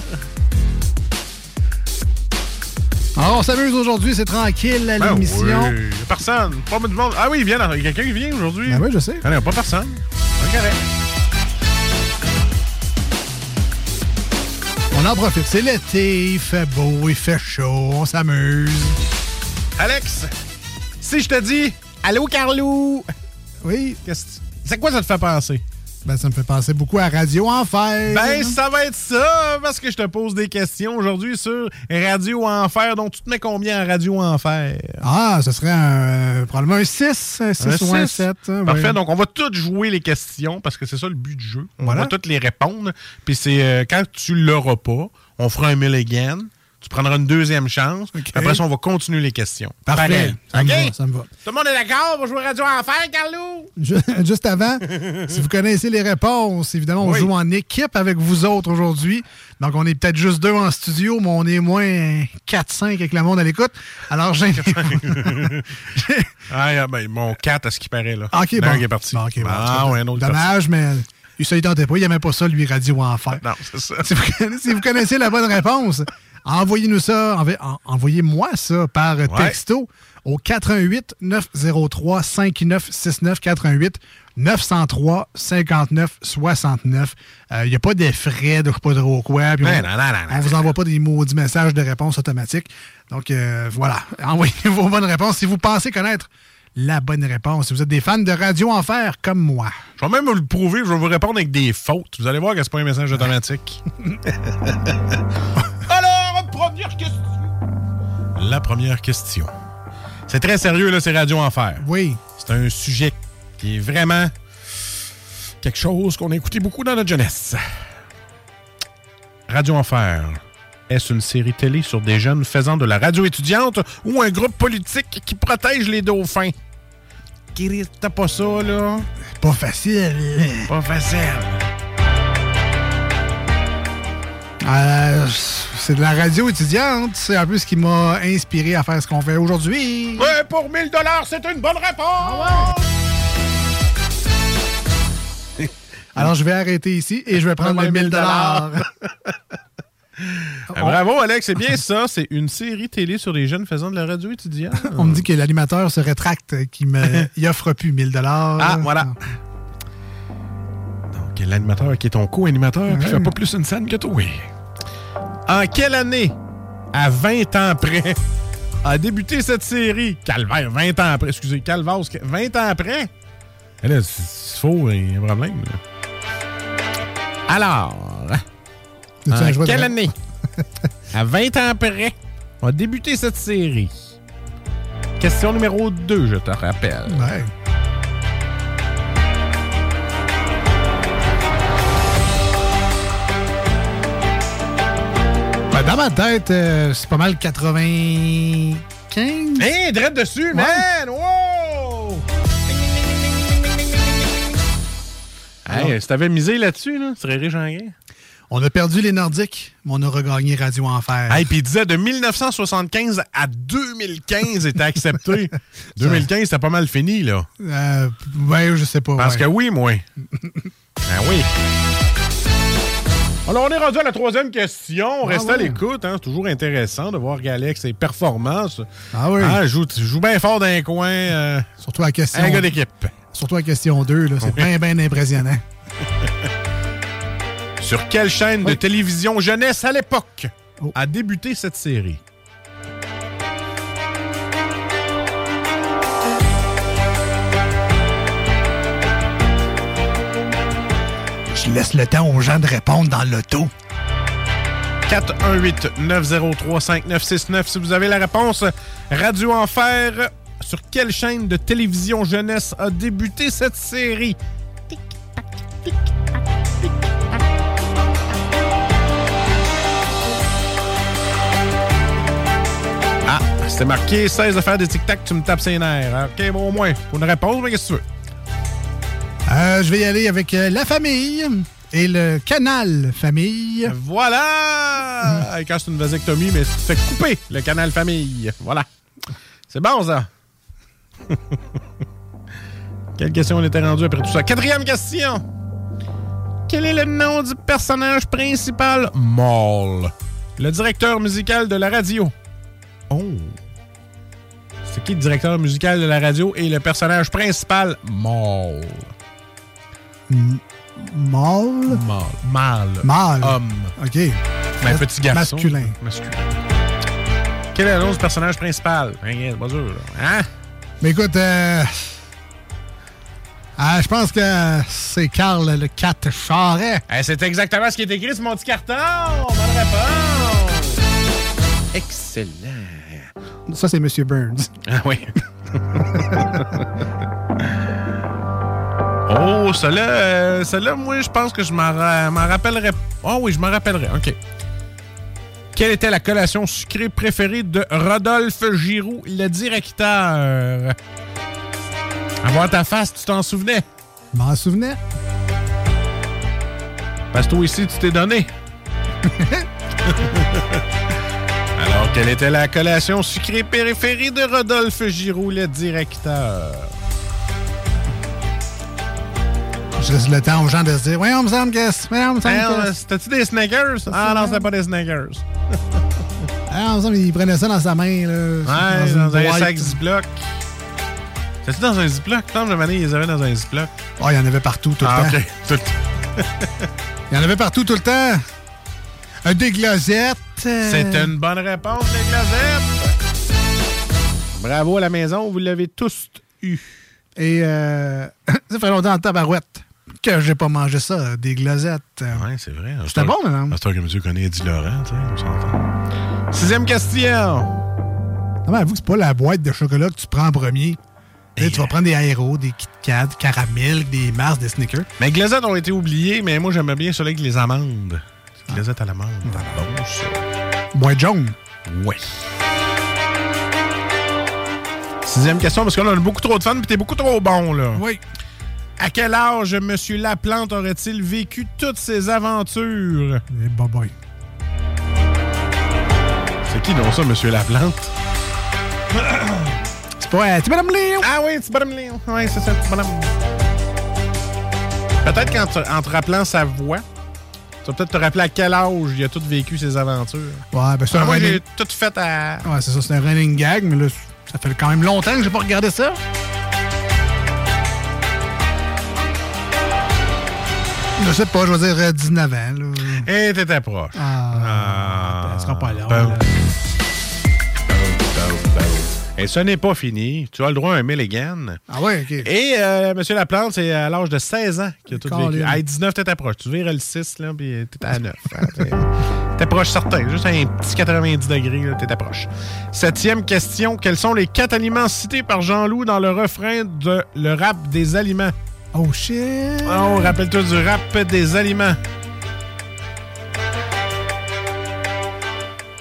Alors, on s'amuse aujourd'hui, c'est tranquille à Ben l'émission. oui, y a personne. Pas du monde. Ah oui, il vient. Il y a quelqu'un qui vient aujourd'hui. Ben oui, je sais. Ah non, pas personne. C'est correct. On en profite, c'est l'été, il fait beau, il fait chaud, on s'amuse. Alex, si je te dis Allô, Carlou? Oui. C'est quoi ça te fait penser? Ben, ça me fait penser beaucoup à Radio Enfer. Ben, ça va être ça, parce que je te pose des questions aujourd'hui sur Radio Enfer. Donc, tu te mets combien en Radio Enfer? Ah, ce serait un, probablement un 6, un 6 ou un six. 7. hein, Parfait, oui. donc on va toutes jouer les questions parce que c'est ça le but du jeu. On Voilà. va toutes les répondre. Puis c'est euh, quand tu l'auras pas, on fera un mulligan. Tu prendras une deuxième chance. Après ça, on va continuer les questions. Parfait. Ça, me OK? va, ça me va. Tout le monde est d'accord? On va jouer Radio Enfer, Carlou? Ju- Juste avant, si vous connaissez les réponses, évidemment, on Oui. joue en équipe avec vous autres aujourd'hui. Donc, on est peut-être juste deux en studio, mais on est moins 4-5 avec le monde à l'écoute. Alors, j'ai. Ah, ben, mon 4 à ce qui paraît, là. OK, Il y en a bon. qui est parti. Bon, OK, bon, ah, ouais, un autre parti. Dommage, mais il se tentait pas. Il n'aimait pas ça, lui, Radio Enfer. Non, c'est ça. Si vous, connaissez, si vous connaissez la bonne réponse, envoyez-nous ça, envoyez- en- envoyez-moi ça par texto au 88 903 5969 88 903 59 69. Il n'y a pas de frais de je sais pas trop quoi. Ben on, non, non, non, non. on vous envoie pas des maudits messages de réponse automatique. Donc euh, voilà, envoyez vos bonnes réponses si vous pensez connaître la bonne réponse. Si vous êtes des fans de Radio Enfer comme moi. Je vais même vous le prouver, je vais vous répondre avec des fautes. Vous allez voir que c'est pas un message automatique. Alors, première question. La première question. C'est très sérieux, là, c'est Radio Enfer. Oui. C'est un sujet qui est vraiment quelque chose qu'on a écouté beaucoup dans notre jeunesse. Radio Enfer. Est-ce une série télé sur des jeunes faisant de la radio étudiante ou un groupe politique qui protège les dauphins? T'as pas ça, là? Pas facile. Pas facile. Euh, c'est de la radio étudiante. C'est un peu ce qui m'a inspiré à faire ce qu'on fait aujourd'hui. Ouais, pour 1000 dollars, c'est une bonne réponse! Alors, je vais arrêter ici et je vais prendre le 1000 dollars. Ah, bravo, Alex, c'est bien ça. C'est une série télé sur les jeunes faisant de la radio étudiante. On me dit que l'animateur se rétracte, qu'il me il offre plus 1000 dollars. Ah, voilà. Donc, l'animateur qui est ton co-animateur, puis fait pas plus une scène que toi. En quelle année, à 20 ans près, a débuté cette série? Calvaire, 20 ans après, excusez, Calvas, 20 ans après? Eh là, c'est faux, il y a un problème. là. Alors, en quelle année, à 20 ans après, a débuté cette série? Question numéro 2, je te rappelle. Ouais. Ben, dans ma tête, euh, c'est pas mal 95. Hey, drette dessus, man! Wow! Hey, si t'avais misé là-dessus, là, tu serais riche en gain. On a perdu les Nordiques, mais on a regagné Radio Enfer. Hey, puis il disait de 1975 à 2015 était accepté. 2015, c'était pas mal fini, là. Euh, ouais, je sais pas. Parce ouais. que oui, moi. ah oui. Alors, on est rendu à la troisième question. Restez à ouais. l'écoute. Hein. C'est toujours intéressant de voir qu'Alex, ses performances. Ah oui. Ah, joue, joue bien fort dans un coin. euh, Surtout à question. un gars d'équipe. Surtout à question 2, là. C'est Oui. bien, bien impressionnant. Sur quelle chaîne de télévision jeunesse à l'époque Oh. a débuté cette série? Laisse le temps aux gens de répondre dans l'auto. 418-903-5969. Si vous avez la réponse, Radio Enfer, sur quelle chaîne de télévision jeunesse a débuté cette série? Ah, c'est marqué 16 affaires de tic-tac, tu me tapes ses nerfs. Ah, OK, bon, au moins, pour une réponse, mais qu'est-ce que tu veux? Euh, je vais y aller avec euh, la famille et le canal famille. Voilà! Quand c'est une vasectomie, mais fais couper le canal famille. Voilà. C'est bon, ça? Quelle question on était rendu après tout ça? Quatrième question. Quel est le nom du personnage principal? Maul? Le directeur musical de la radio. Oh. C'est qui le directeur musical de la radio et le personnage principal? Maul? Mâle? Mâle. Mâle. Homme. OK. Ben, petit garçon. Masculin. Masculin. Quel est le nom du personnage principal? C'est pas sûr. Hein? Mais écoute, euh, ah, je pense que c'est Carl le 4 Charret. Eh, c'est exactement ce qui est écrit sur mon petit carton. Bonne réponse. Excellent. Ça, c'est Monsieur Burns. Ah oui. oh, celle-là, euh, celle-là, moi, je pense que je m'en ra- m'en rappellerai. Oh oui, je m'en rappellerai. OK. Quelle était la collation sucrée préférée de Rodolphe Giroux, le directeur? Voir ta face, tu t'en souvenais? Je m'en souvenais. Parce que toi ici, tu t'es donné. Alors, quelle était la collation sucrée préférée de Rodolphe Giroux, le directeur? Je laisse le temps aux gens de se dire, voyons, me semble que c'est- voyons, me semble C'était-tu des Snickers? Ah non, c'était pas des Snickers. Ah, me semble qu'il prenait ça dans sa main. Là, Ouais, dans, un sac Ziploc. C'était-tu dans un Ziploc? Le mané, ils les avaient dans un Ziploc. Oh, il y en avait partout tout le Ah, temps. OK. Tout- Il y en avait partout tout le temps. Des glacettes. euh, C'est une bonne réponse, les glacettes. Bravo à la maison, vous l'avez tous eu. Et euh, ça fait longtemps en tabarouette que j'ai pas mangé ça, des glacettes. Ouais, c'est vrai. C'était bon, madame. C'est toi que monsieur connaît Eddie Laurent, tu sais, on s'entend. Sixième question. Non, mais avoue que c'est pas la boîte de chocolat que tu prends en premier. Tu vas prendre des aéros, des Kit Kat, des caramel, des Mars, des Snickers. Mais les glacettes ont été oubliées, mais moi, j'aimais bien celui avec les amandes. Les glacettes à l'amande. Bon, ça. Boîte jaune. Ouais. Sixième question, parce qu'on a beaucoup trop de fun, puis t'es beaucoup trop bon, là. Oui. À quel âge M. Laplante aurait-il vécu toutes ses aventures? Eh, bye bye. C'est qui donc ça, M. Laplante? C'est pas. Euh, c'est Madame Léon. Ah oui, c'est Madame Léon. Oui, c'est ça, c'est Madame. Peut-être qu'en te, en te rappelant sa voix, tu vas peut-être te rappeler à quel âge il a tout vécu ses aventures. Ouais, ben c'est un moi, running... j'ai tout fait à... Ouais, c'est ça, c'est un running gag, mais là, ça fait quand même longtemps que j'ai pas regardé ça. Je sais pas, je vais dire euh, 19 ans. Là. Et t'étais proche. Ah, ça sera pas là. Bow. là. Et ce n'est pas fini. Tu as le droit à un Milligan. Ah ouais, OK. Et euh, M. Laplante, c'est à l'âge de 16 ans qu'il a tout vécu. À 19, t'étais proche. Tu verrais le 6, là, puis t'étais à 9. hein, t'es- T'es proche certain. Juste un petit 90 degrés, là, t'étais proche. Septième question. Quels sont les quatre aliments cités par Jean-Loup dans le refrain de Le rap des aliments? Oh shit! Oh, rappelle-toi du rap des aliments.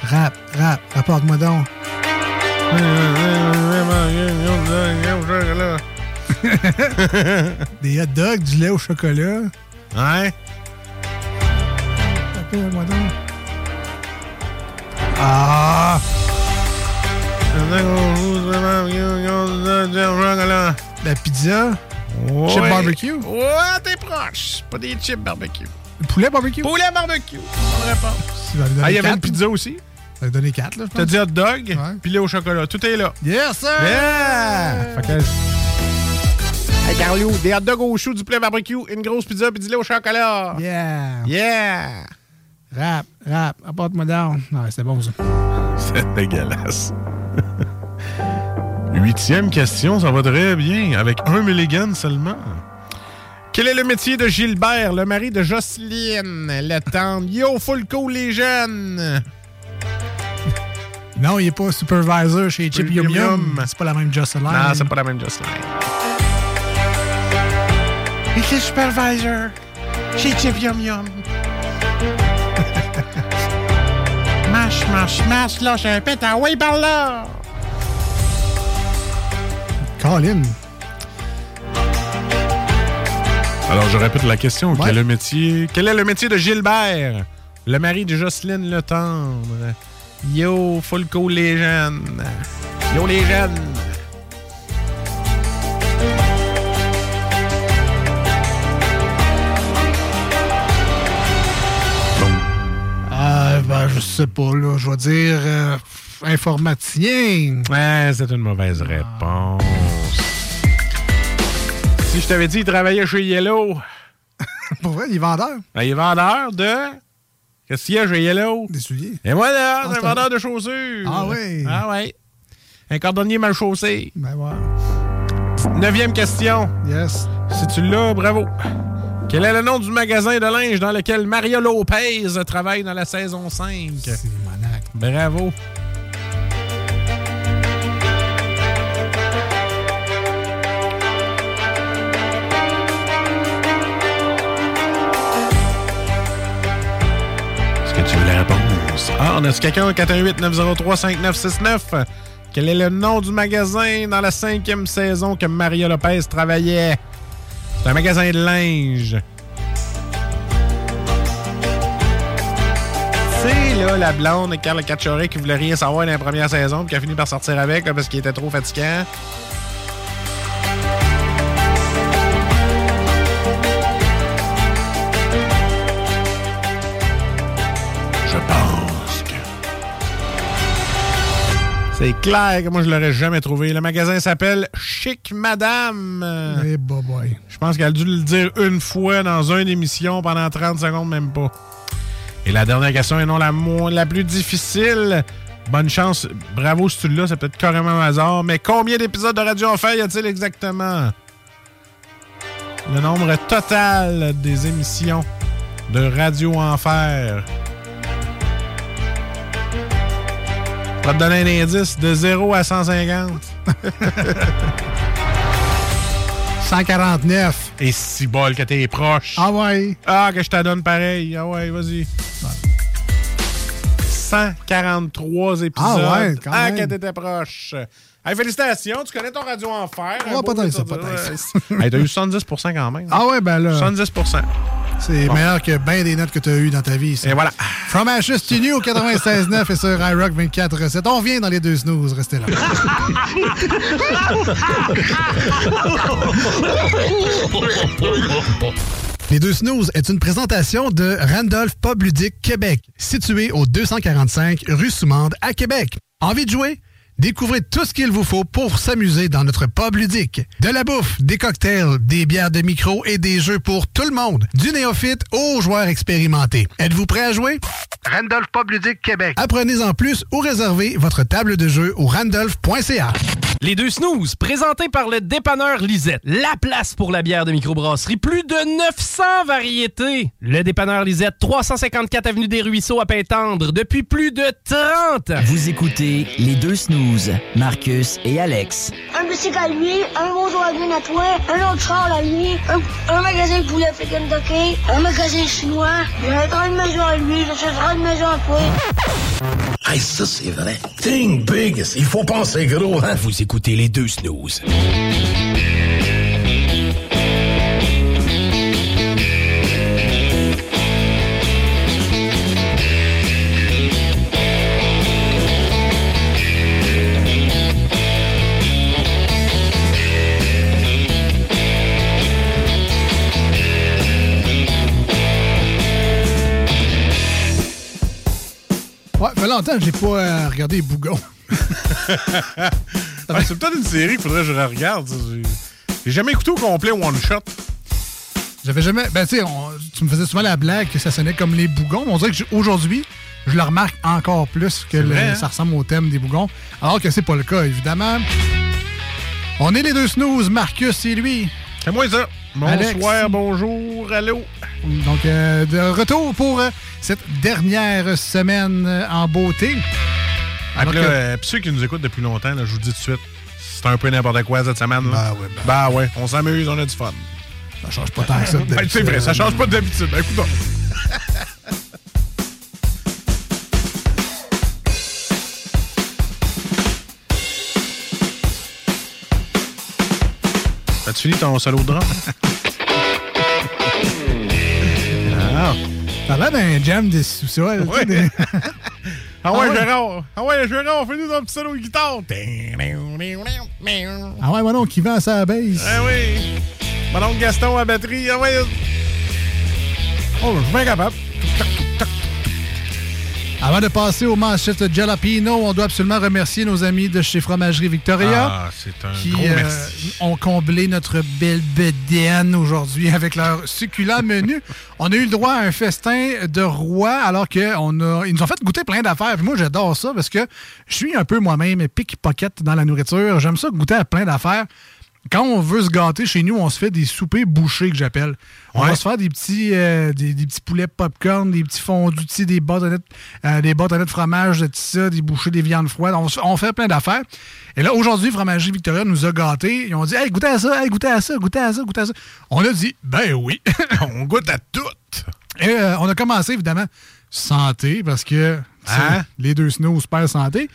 Rap, rap, rapporte-moi donc. Des hot dogs, du lait au chocolat. Ouais. Rappelle-moi donc. Ah! La pizza? Chip barbecue? Ouais, t'es proche. Pas des chips barbecue. Poulet barbecue? Poulet barbecue. Bonne réponse. Donner Ah, il y avait quatre, une pizza aussi. Lui donner 4, là, je T'as dit hot dog, puis lait au chocolat. Tout est là. Yes, sir! Yeah! Fait que... Hey, Carlo, des hot dogs au chou, du poulet barbecue, une grosse pizza, puis du lait au chocolat. Yeah! Yeah! Rap, rap, apporte-moi down. Ouais, c'est bon, ça. C'est dégueulasse. Huitième question, ça va très bien, avec un Mulligan seulement. Quel est le métier de Gilbert, le mari de Jocelyne, le tendre? Yo, full cool, les jeunes! Non, il est pas supervisor chez Chip Yum Yum. C'est pas la même Jocelyn. Non, c'est pas la même Jocelyne. Il est supervisor chez Chip Yum Yum. Mash, mash, mash, lâche un pet, ah ouais, par là! Colin. Alors, je répète la question. Quel, est le métier, quel est le métier de Gilbert, le mari de Jocelyne Le Tendre? Yo, Fulco les jeunes. Yo, les jeunes. Ah, ben, je sais pas, là. Je vais dire euh, informaticien. Ouais, c'est une mauvaise réponse. Si je t'avais dit qu'il travaillait chez Yellow, Pour vrai, il est vendeur. ben, il est vendeur de. Qu'est-ce qu'il y a chez Yellow? Des souliers. Et voilà, Ah, c'est un vendeur de chaussures. Ah oui. Ah ouais. Un cordonnier mal chaussé. Ben voilà. Neuvième question. Yes. Si tu l'as, bravo. Quel est le nom du magasin de linge dans lequel Maria Lopez travaille dans la saison 5? C'est monac. Bravo. Tu veux la réponse? Ah, on a-tu quelqu'un? 418-903-5969. Quel est le nom du magasin dans la cinquième saison que Maria Lopez travaillait? C'est un magasin de linge. C'est là la blonde de Carl Cacciore qui voulait rien savoir dans la première saison puis qui a fini par sortir avec parce qu'il était trop fatigant. C'est clair que moi je l'aurais jamais trouvé. Le magasin s'appelle Chic Madame. Eh, boy. Je pense qu'elle a dû le dire une fois dans une émission pendant 30 secondes, même pas. Et la dernière question est non la, la plus difficile. Bonne chance. Bravo si tu l'as, c'est peut-être carrément un hasard. Mais combien d'épisodes de Radio Enfer y a-t-il exactement? Le nombre total des émissions de Radio Enfer. Vais te donner un indice de 0 à 150. 149. Et si bol que t'es proche. Ah ouais. Ah, que je te donne pareil. Ah ouais, vas-y. 143 épisodes. Ah ouais, quand Ah, même. que t'étais proche. Hey, félicitations, tu connais ton radio enfer. Ah, peut-être ça, peut-être. Hey, t'as eu 70% quand même. Ah ouais, ben là. 70 C'est Bon. meilleur que bien des notes que tu as eues dans ta vie. ça. Et voilà. From Ashes to New 96.9 et sur iRock 24.7. On revient dans les deux snooze. Restez là. Les deux snooze est une présentation de Randolph Pub Ludique Québec, situé au 245 rue Soumande à Québec. Envie de jouer? Découvrez tout ce qu'il vous faut pour s'amuser dans notre pub ludique. De la bouffe, des cocktails, des bières de micro et des jeux pour tout le monde. Du néophyte aux joueurs expérimentés. Êtes-vous prêt à jouer? Randolph Pub Ludique Québec. Apprenez en plus ou réservez votre table de jeu au randolph.ca. Les deux snooze, présentés par le dépanneur Lisette. La place pour la bière de microbrasserie. Plus de 900 variétés. Le dépanneur Lisette, 354 Avenue des Ruisseaux à Pintendre, depuis plus de 30 ans. Vous écoutez les deux snooze, Marcus et Alex. Un bicycle à lui, un Volkswagen à toi, un autre char à lui, un, un magasin de poulet à Kentucky, un magasin chinois, il y a une maison à lui, j'achèterai une maison à toi. Hey, ça, c'est vrai. Think big. Il faut penser gros, hein? Vous écoutez les deux snooze. Fait longtemps que j'ai pas euh, regardé. Ouais, c'est peut-être une série qu'il faudrait que je la regarde. J'ai- jamais écouté au complet One Shot. J'avais jamais. Ben, tu sais, tu me faisais souvent la blague que ça sonnait comme les bougons. mais on dirait que j'ai- aujourd'hui, je le remarque encore plus que C'est le- vrai, hein? ça ressemble au thème des bougons. Alors que c'est pas le cas, évidemment. On est les deux snooze, Marcus et lui. C'est moi ça. Alex. Bonsoir, bonjour, allô. Donc, euh, de retour pour euh, cette dernière semaine euh, en beauté. Ah, puis là, que- puis ceux qui nous écoutent depuis longtemps, là, je vous dis tout de suite, c'est un peu n'importe quoi cette semaine. Là. Ben ouais, ben- Ben ouais, on s'amuse, on a du fun. Ça change pas tant que ça. Ben, c'est vrai, ça change pas d'habitude. Ben, écoute donc. As-tu fini ton solo de drum? ah. Ça a l'air d'un jam de sous-sol. tu sais, Ouais. des- Ah ouais, Ah ouais? Gérard! Ah ouais, Gérard, fais-nous un petit solo de guitare! Ah ouais, voilà, qui vend sa base. Ah oui! Mon oncle Gaston à batterie, ah ouais! Oh, je suis bien capable. Avant de passer aux manchettes Jalapino, on doit absolument remercier nos amis de chez Fromagerie Victoria. Ah, c'est un qui gros euh, merci. ont comblé notre belle bedaine aujourd'hui avec leur succulent menu. On a eu le droit à un festin de roi alors que on a, ils nous ont fait goûter plein d'affaires. Puis moi, j'adore ça parce que je suis un peu moi-même pickpocket dans la nourriture. J'aime ça goûter à plein d'affaires. Quand on veut se gâter chez nous, on se fait des soupers bouchés que j'appelle. On Ouais. va se faire des petits, euh, des, des petits poulets popcorn, des petits fondus, des bâtonnets, euh, des bâtonnets de fromage, de tout ça, des bouchées, des viandes froides. On, fait plein d'affaires. Et là, aujourd'hui, Fromagerie Victoria nous a gâtés. Ils ont dit Hey, goûtez à ça, hey, goûtez à ça, goûtez à ça, goûtez à ça. On a dit Ben oui. on goûte à tout. Et euh, on a commencé, évidemment, santé, parce que Hein? les deux snows, super santé.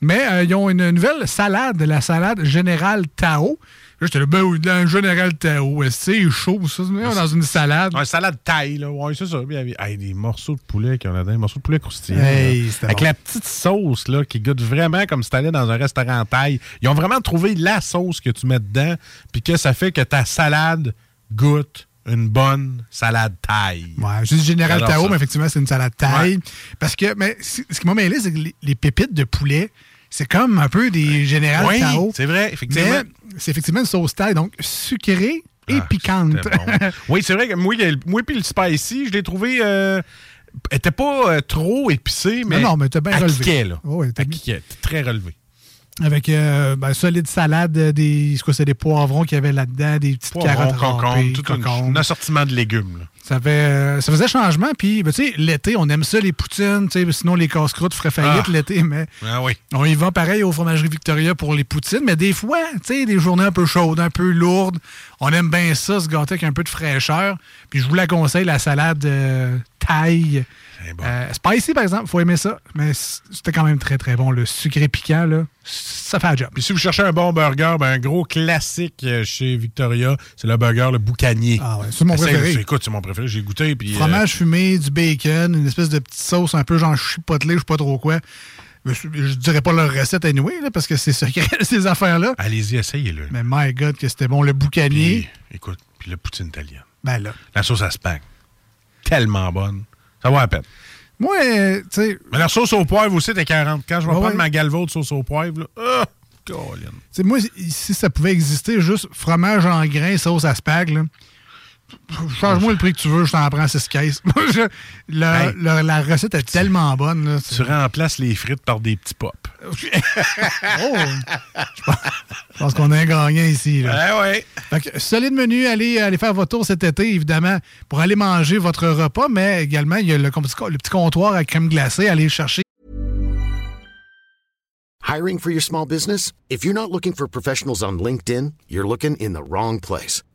Mais euh, ils ont une nouvelle salade, la salade Générale Tao. J'étais là, ben oui, dans un Général Tao. C'est chaud, ça. Dans une salade. Un salade taille, là. Ouais, c'est ça. Il y avait- hey, des morceaux de poulet qu'il y en a dedans, des morceaux de poulet. Hey, c'était Avec bon. la petite sauce, là, qui goûte vraiment comme si t'allais dans un restaurant taille. Ils ont vraiment trouvé la sauce que tu mets dedans, puis que ça fait que ta salade goûte une bonne salade taille. Ouais, dis Général Tao, mais effectivement, c'est une salade taille. Parce que, mais ce qui m'a mêlé, c'est que les, les pépites de poulet, c'est comme un peu des Général Oui, c'est vrai, effectivement. Mais c'est effectivement une sauce taille, donc sucrée et Ah, piquante. bon. oui, c'est vrai que moi, moi puis le spicy, je l'ai trouvé. Euh, était pas euh, trop épicé, mais. non, non, mais t'as bien relevé. kiquet, là. Kiquet, très relevé. Avec euh, ben, solide salade, euh, des, c'est quoi, c'est des poivrons qu'il y avait là-dedans, des petites Poivrons, carottes râpées, tout un, un assortiment de légumes. là. Ça, fait, euh, ça faisait changement. Puis, ben, tu sais, l'été, on aime ça, les poutines. Sinon, les casse-croûtes feraient faillite Ah. l'été. Mais Ah oui. on y va pareil au fromagerie Victoria pour les poutines. Mais des fois, tu sais, des journées un peu chaudes, un peu lourdes, on aime bien ça, se gâter avec un peu de fraîcheur. Puis, je vous la conseille, la salade euh, taille. Euh, spicy, par exemple, faut aimer ça. Mais c'était quand même très, très bon. Le sucré piquant, là, ça fait un job. Puis si vous cherchez un bon burger, ben, un gros classique euh, chez Victoria, c'est le burger le boucanier. Ah ouais, c'est mon Essaye- préféré. Écoute, c'est mon préféré. J'ai goûté. Puis, euh, Fromage fumé, du bacon, une espèce de petite sauce un peu genre chipotelée, je sais pas trop quoi. Je, je dirais pas leur recette anyway, là, parce que c'est secret, ces affaires-là. Allez-y, essayez-le. Mais my God, que c'était bon. Le boucanier, Puis, écoute, puis le poutine italien. ben là. La sauce à spag. Tellement bonne. Ça vaut la peine. Moi, euh, tu sais, Mais la sauce au poivre aussi, t'es 40. Quand je vais Ouais, prendre ouais. ma galvaude sauce au poivre, là, Colin. tu sais, moi, si ça pouvait exister juste fromage en grains, sauce à spag, là, change-moi le prix que tu veux, je t'en prends 6 caisses. Moi, je- la, Hey. la- la recette est tellement bonne. Là, Tu remplaces les frites par des petits pops. Oh! Je pense- je pense qu'on a un gagnant ici. Là. Ouais, ouais. Fait que, solide menu, allez, allez faire votre tour cet été, évidemment, pour aller manger votre repas, mais également, il y a le, le petit comptoir à crème glacée, allez le chercher. Hiring for your small business? If you're not looking for professionals on LinkedIn, you're looking in the wrong place.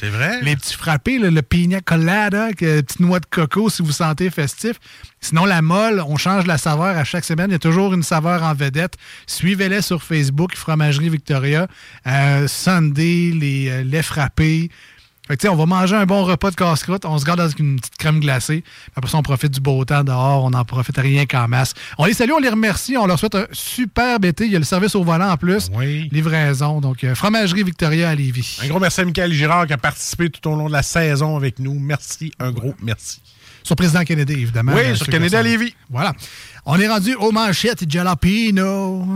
C'est vrai? Les petits frappés, là, le pina colada, petite noix de coco si vous sentez festif. Sinon, la molle, on change la saveur à chaque semaine. Il y a toujours une saveur en vedette. Suivez-les sur Facebook, Fromagerie Victoria. Euh, Sunday, les euh, laits frappés. Fait que, on va manger un bon repas de casse-croûte, on se garde avec une petite crème glacée. Après ça, on profite du beau temps dehors, on n'en profite rien qu'en masse. On les salue, on les remercie, on leur souhaite un superbe été. Il y a le service au volant en plus. Livraison. Donc, euh, Fromagerie Victoria à Lévis. Un gros merci à Michael Girard qui a participé tout au long de la saison avec nous. Merci, un gros merci. Sur Président Kennedy, évidemment. Oui, Euh, sur Kennedy à. Lévis. Voilà. On est rendu aux manchettes Jalapino.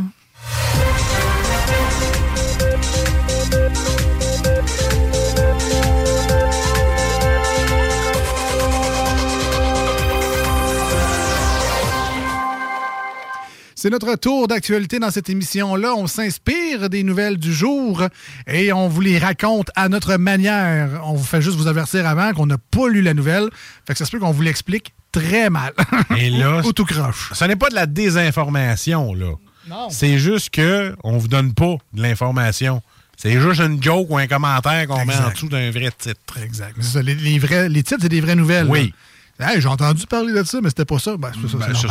C'est notre tour d'actualité dans cette émission-là. On s'inspire des nouvelles du jour et on vous les raconte à notre manière. On vous fait juste vous avertir avant qu'on n'a pas lu la nouvelle. Fait que ça se peut qu'on vous l'explique très mal. Et là, Ou tout croche. ce n'est pas de la désinformation, là. Non. C'est juste que on vous donne pas de l'information. C'est juste une joke ou un commentaire qu'on met en dessous d'un vrai titre. Exact. Mais c'est ça, les, les vrais, les titres, c'est des vraies nouvelles. Oui. là. Hey, j'ai entendu parler de ça, mais c'était pas ça. Ben, ça, Ben, ça,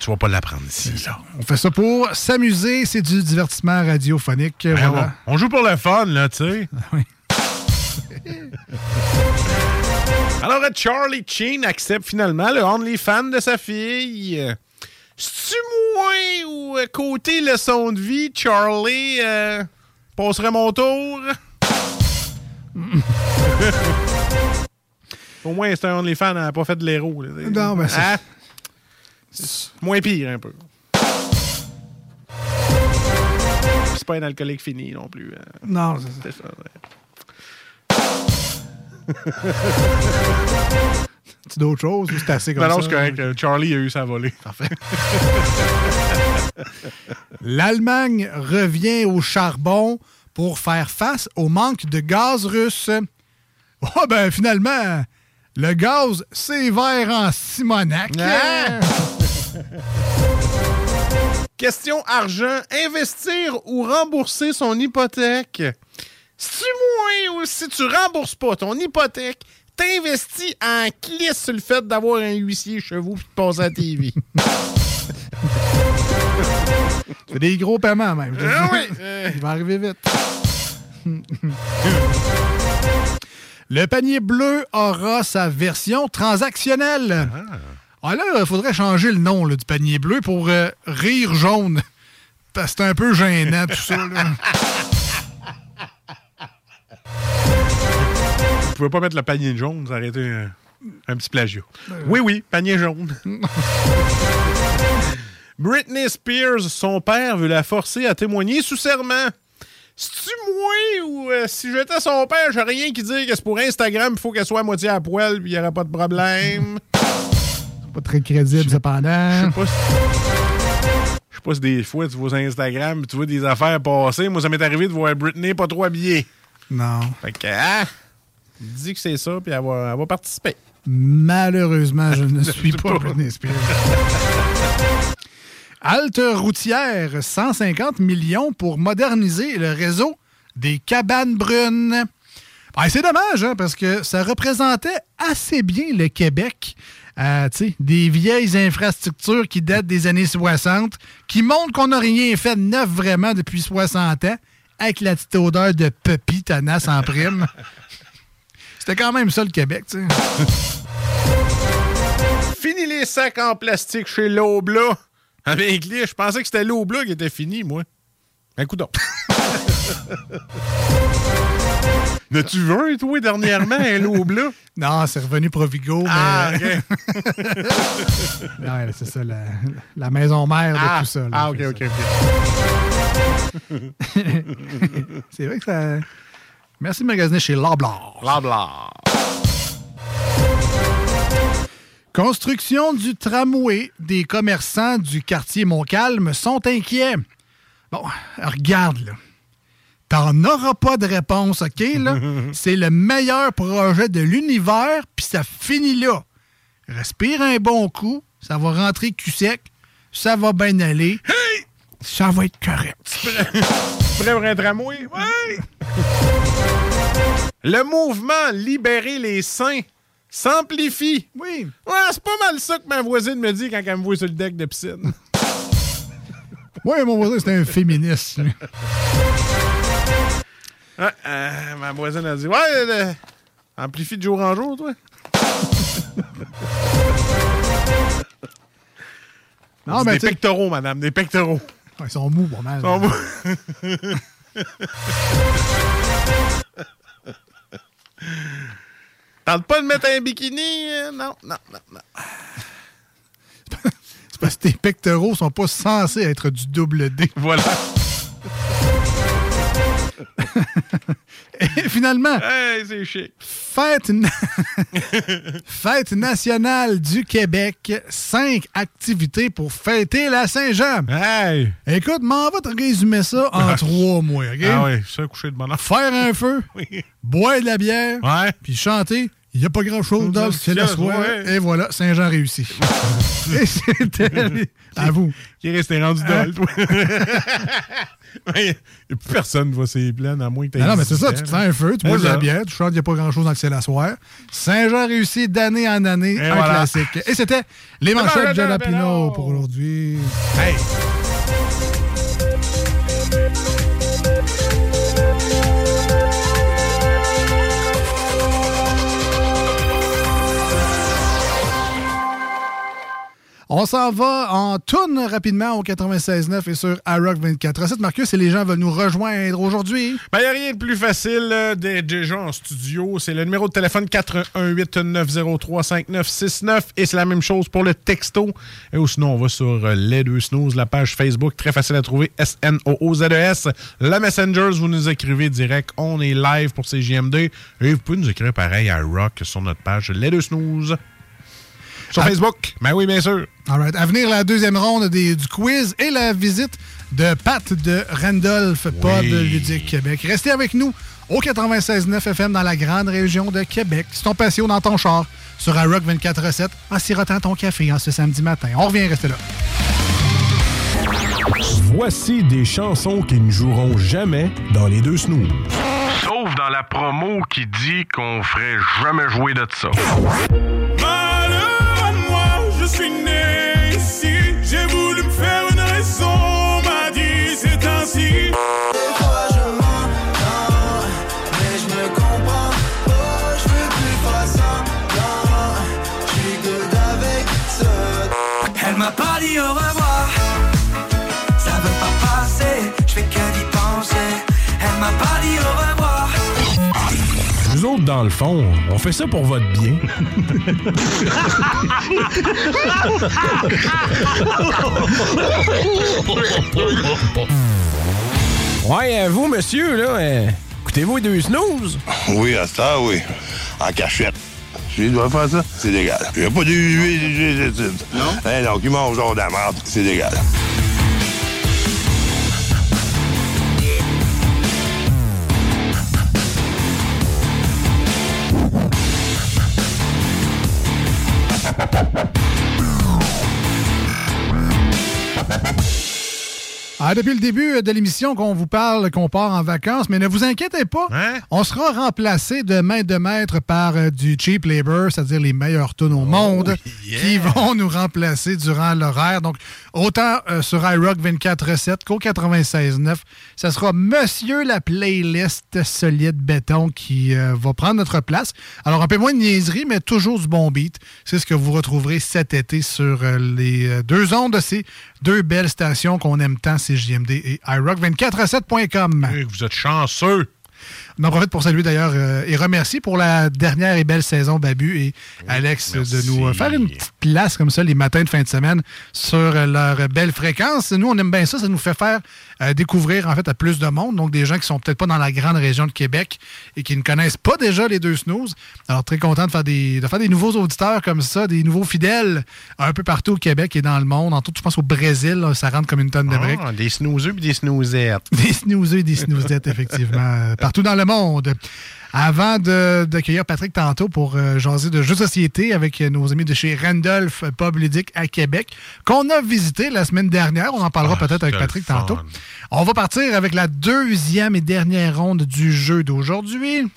tu vas pas l'apprendre ici. là. On fait ça pour s'amuser. C'est du divertissement radiophonique. Ben, voilà. on, on joue pour le fun, là, tu sais. Alors, Charlie Sheen accepte finalement le OnlyFans de sa fille. C'est-tu moi ou euh, côté leçon de vie, Charlie euh, passerait mon tour? Au moins, c'est un OnlyFans, elle n'a pas fait de l'héros. Non, mais c'est- Hein? C'est moins pire, un peu. C'est pas un alcoolique fini non plus. hein. Non, c'est ça. C'est d'autres choses ou c'est assez comme Non, non, ça? c'est correct. Euh, Charlie a eu sa volée. Parfait. L'Allemagne revient au charbon pour faire face au manque de gaz russe. Oh, ben finalement, le gaz, c'est vert en Simonac. Ah! Question argent. Investir ou rembourser son hypothèque? Si tu moins ou si tu rembourses pas ton hypothèque, t'investis en clisse sur le fait d'avoir un huissier chez vous et de passer à la TV. C'est des gros paiements, même. Ah oui, euh. Il va arriver vite. Le panier bleu aura sa version transactionnelle. Ah là, il faudrait changer le nom là, du panier bleu pour euh, rire jaune. Parce que c'est un peu gênant tout ça. là. Vous pouvez pas mettre le panier jaune, ça aurait été un, un petit plagiat. Oui, oui, panier jaune. Britney Spears, son père veut la forcer à témoigner sous serment. C'est-tu moi ou euh, si j'étais son père, j'aurais rien qui dire que c'est pour Instagram, il faut qu'elle soit à moitié à poil, puis il n'y aurait pas de problème? Pas très crédible, cependant. Je sais pas si- je sais pas si des fois tu vois sur Instagram, tu vois des affaires passer. Moi, ça m'est arrivé de voir Britney pas trop habillée. Non. Fait que, hein, dis que c'est ça, puis elle va, elle va participer. Malheureusement, je ne suis pas Britney Spears. Halte routière, 150 millions pour moderniser le réseau des cabanes brunes. Ben, c'est dommage, hein, parce que ça représentait assez bien le Québec. Euh, des vieilles infrastructures qui datent des années 60, qui montrent qu'on n'a rien fait de neuf vraiment depuis 60 ans, avec la petite odeur de puppy tenace en prime. C'était quand même ça le Québec, tu sais. Fini les sacs en plastique chez l'Aubla. Avec lui, je pensais que c'était l'Aubla qui était fini, moi. Un coup d'or. N'as-tu vu un, toi, dernièrement, un l'Aubla? Non, c'est revenu Provigo, mais... Ah, OK. Ouais, c'est ça, la, la maison mère de Ah, tout ça. là, ah, OK, OK, ça. c'est vrai que ça... Merci de magasiner chez Loblar. Loblar. Construction du tramway. Des commerçants du quartier Montcalm sont inquiets. Bon, regarde, là. T'en auras pas de réponse, OK, là? C'est le meilleur projet de l'univers, puis ça finit là. Respire un bon coup, ça va rentrer cul sec, ça va bien aller. Ça va être correct. Prêt pour un tramway? Ouais! Le mouvement Libérer les seins s'amplifie. Oui. Ouais, c'est pas mal ça que ma voisine me dit quand elle me voit sur le deck de piscine. Oui, mon voisin, c'était un féministe. Ouais, euh, ma voisine a dit Ouais, euh, amplifie de jour en jour, toi. Non, mais des pectoraux, madame, des pectoraux. Ouais, ils sont mous, pas mal. Ils sont mous. Tente pas de mettre un bikini? euh, Non, non, non, non. C'est parce que tes pectoraux sont pas censés être du double D. Voilà. Et finalement, Hey, c'est chic. fête, na- fête nationale du Québec. Cinq activités pour fêter la Saint-Jean. Hey! Écoute, m'en va te résumer ça en trois mois, OK? Ah oui, ça, coucher de bonheur. Faire un feu, Oui. boire de la bière, Ouais. puis chanter. Il n'y a pas grand-chose dans le ciel ouais. Et voilà, Saint-Jean réussi. Et c'était... À vous. Qui est resté rendu plus personne qui voit ses plaines, à moins que tu Non, non, mais c'est ça, tu te fais un feu, tu bois de la bière, tu chantes, il n'y a pas grand-chose dans le ciel à soir. Saint-Jean réussi d'année en année, Et un voilà. classique. Et c'était les manchettes de Jalapino pour aujourd'hui. Hey! On s'en va en tourne rapidement au 96.9 et sur iRock 24.7. Marcus, et les gens veulent nous rejoindre aujourd'hui. Ben, il n'y a rien de plus facile euh, déjà en studio. C'est le numéro de téléphone 418-903-5969 et c'est la même chose pour le texto. Et ou sinon, on va sur euh, Les Deux Snooze, la page Facebook, très facile à trouver, S-N-O-O-Z-E-S. E La Messengers, vous nous écrivez direct. On est live pour CJMD. Et vous pouvez nous écrire pareil à Rock sur notre page Les Deux Snooze. Sur. Facebook? Ben oui, bien sûr. All right. À venir, la deuxième ronde des- du quiz et la visite de Pat de Randolph, Pub Ludique Québec. Restez avec nous au 96.9 FM dans la grande région de Québec. C'est ton patio dans ton char sur iRock 24.7 en sirotant ton café en ce samedi matin. On revient, restez là. Voici des chansons qui ne joueront jamais dans les deux snooze. Sauf dans la promo qui dit qu'on ferait jamais jouer de ça. Dans le fond, on fait ça pour votre bien. Ouais, euh, vous, monsieur, là, euh, écoutez-vous deux snooze? Oui, à ça, oui. En cachette. Je dois faire ça, c'est légal. Il n'y a pas de huile, Non? Hein, donc, il mange genre de la merde, c'est légal. Ah, depuis le début de l'émission qu'on vous parle qu'on part en vacances, mais ne vous inquiétez pas, on sera remplacé de main de maître par euh, du cheap labor, c'est-à-dire les meilleurs tunes au monde, qui vont nous remplacer durant l'horaire. Donc, autant euh, sur iRock 24.7 qu'au 96.9, ça sera Monsieur la playlist solide béton qui euh, va prendre notre place. Alors, un peu moins de niaiserie, mais toujours du bon beat. C'est ce que vous retrouverez cet été sur euh, les euh, deux ondes de ces deux belles stations qu'on aime tant, CJMD et iRock247.com. vous êtes chanceux. On en profite pour saluer d'ailleurs euh, et remercier pour la dernière et belle saison Babu et Alex de nous euh, faire une petite place comme ça les matins de fin de semaine sur euh, leur belle fréquence. Nous, on aime bien ça. Ça nous fait faire euh, découvrir en fait à plus de monde. Donc des gens qui sont peut-être pas dans la grande région de Québec et qui ne connaissent pas déjà les deux snooze. Alors très content de faire des, de faire des nouveaux auditeurs comme ça, des nouveaux fidèles un peu partout au Québec et dans le monde. En tout, je pense au Brésil, là, ça rentre comme une tonne de briques. Ah, des snoozeux et des snoozettes. Des snoozeux et des snoozettes, effectivement, euh, partout dans le monde. Avant d'accueillir Patrick tantôt pour euh, jaser de jeux de société avec euh, nos amis de chez Randolph Pub Ludique à Québec, qu'on a visité la semaine dernière. On en parlera peut-être avec Patrick tantôt. On va partir avec la deuxième et dernière ronde du jeu d'aujourd'hui.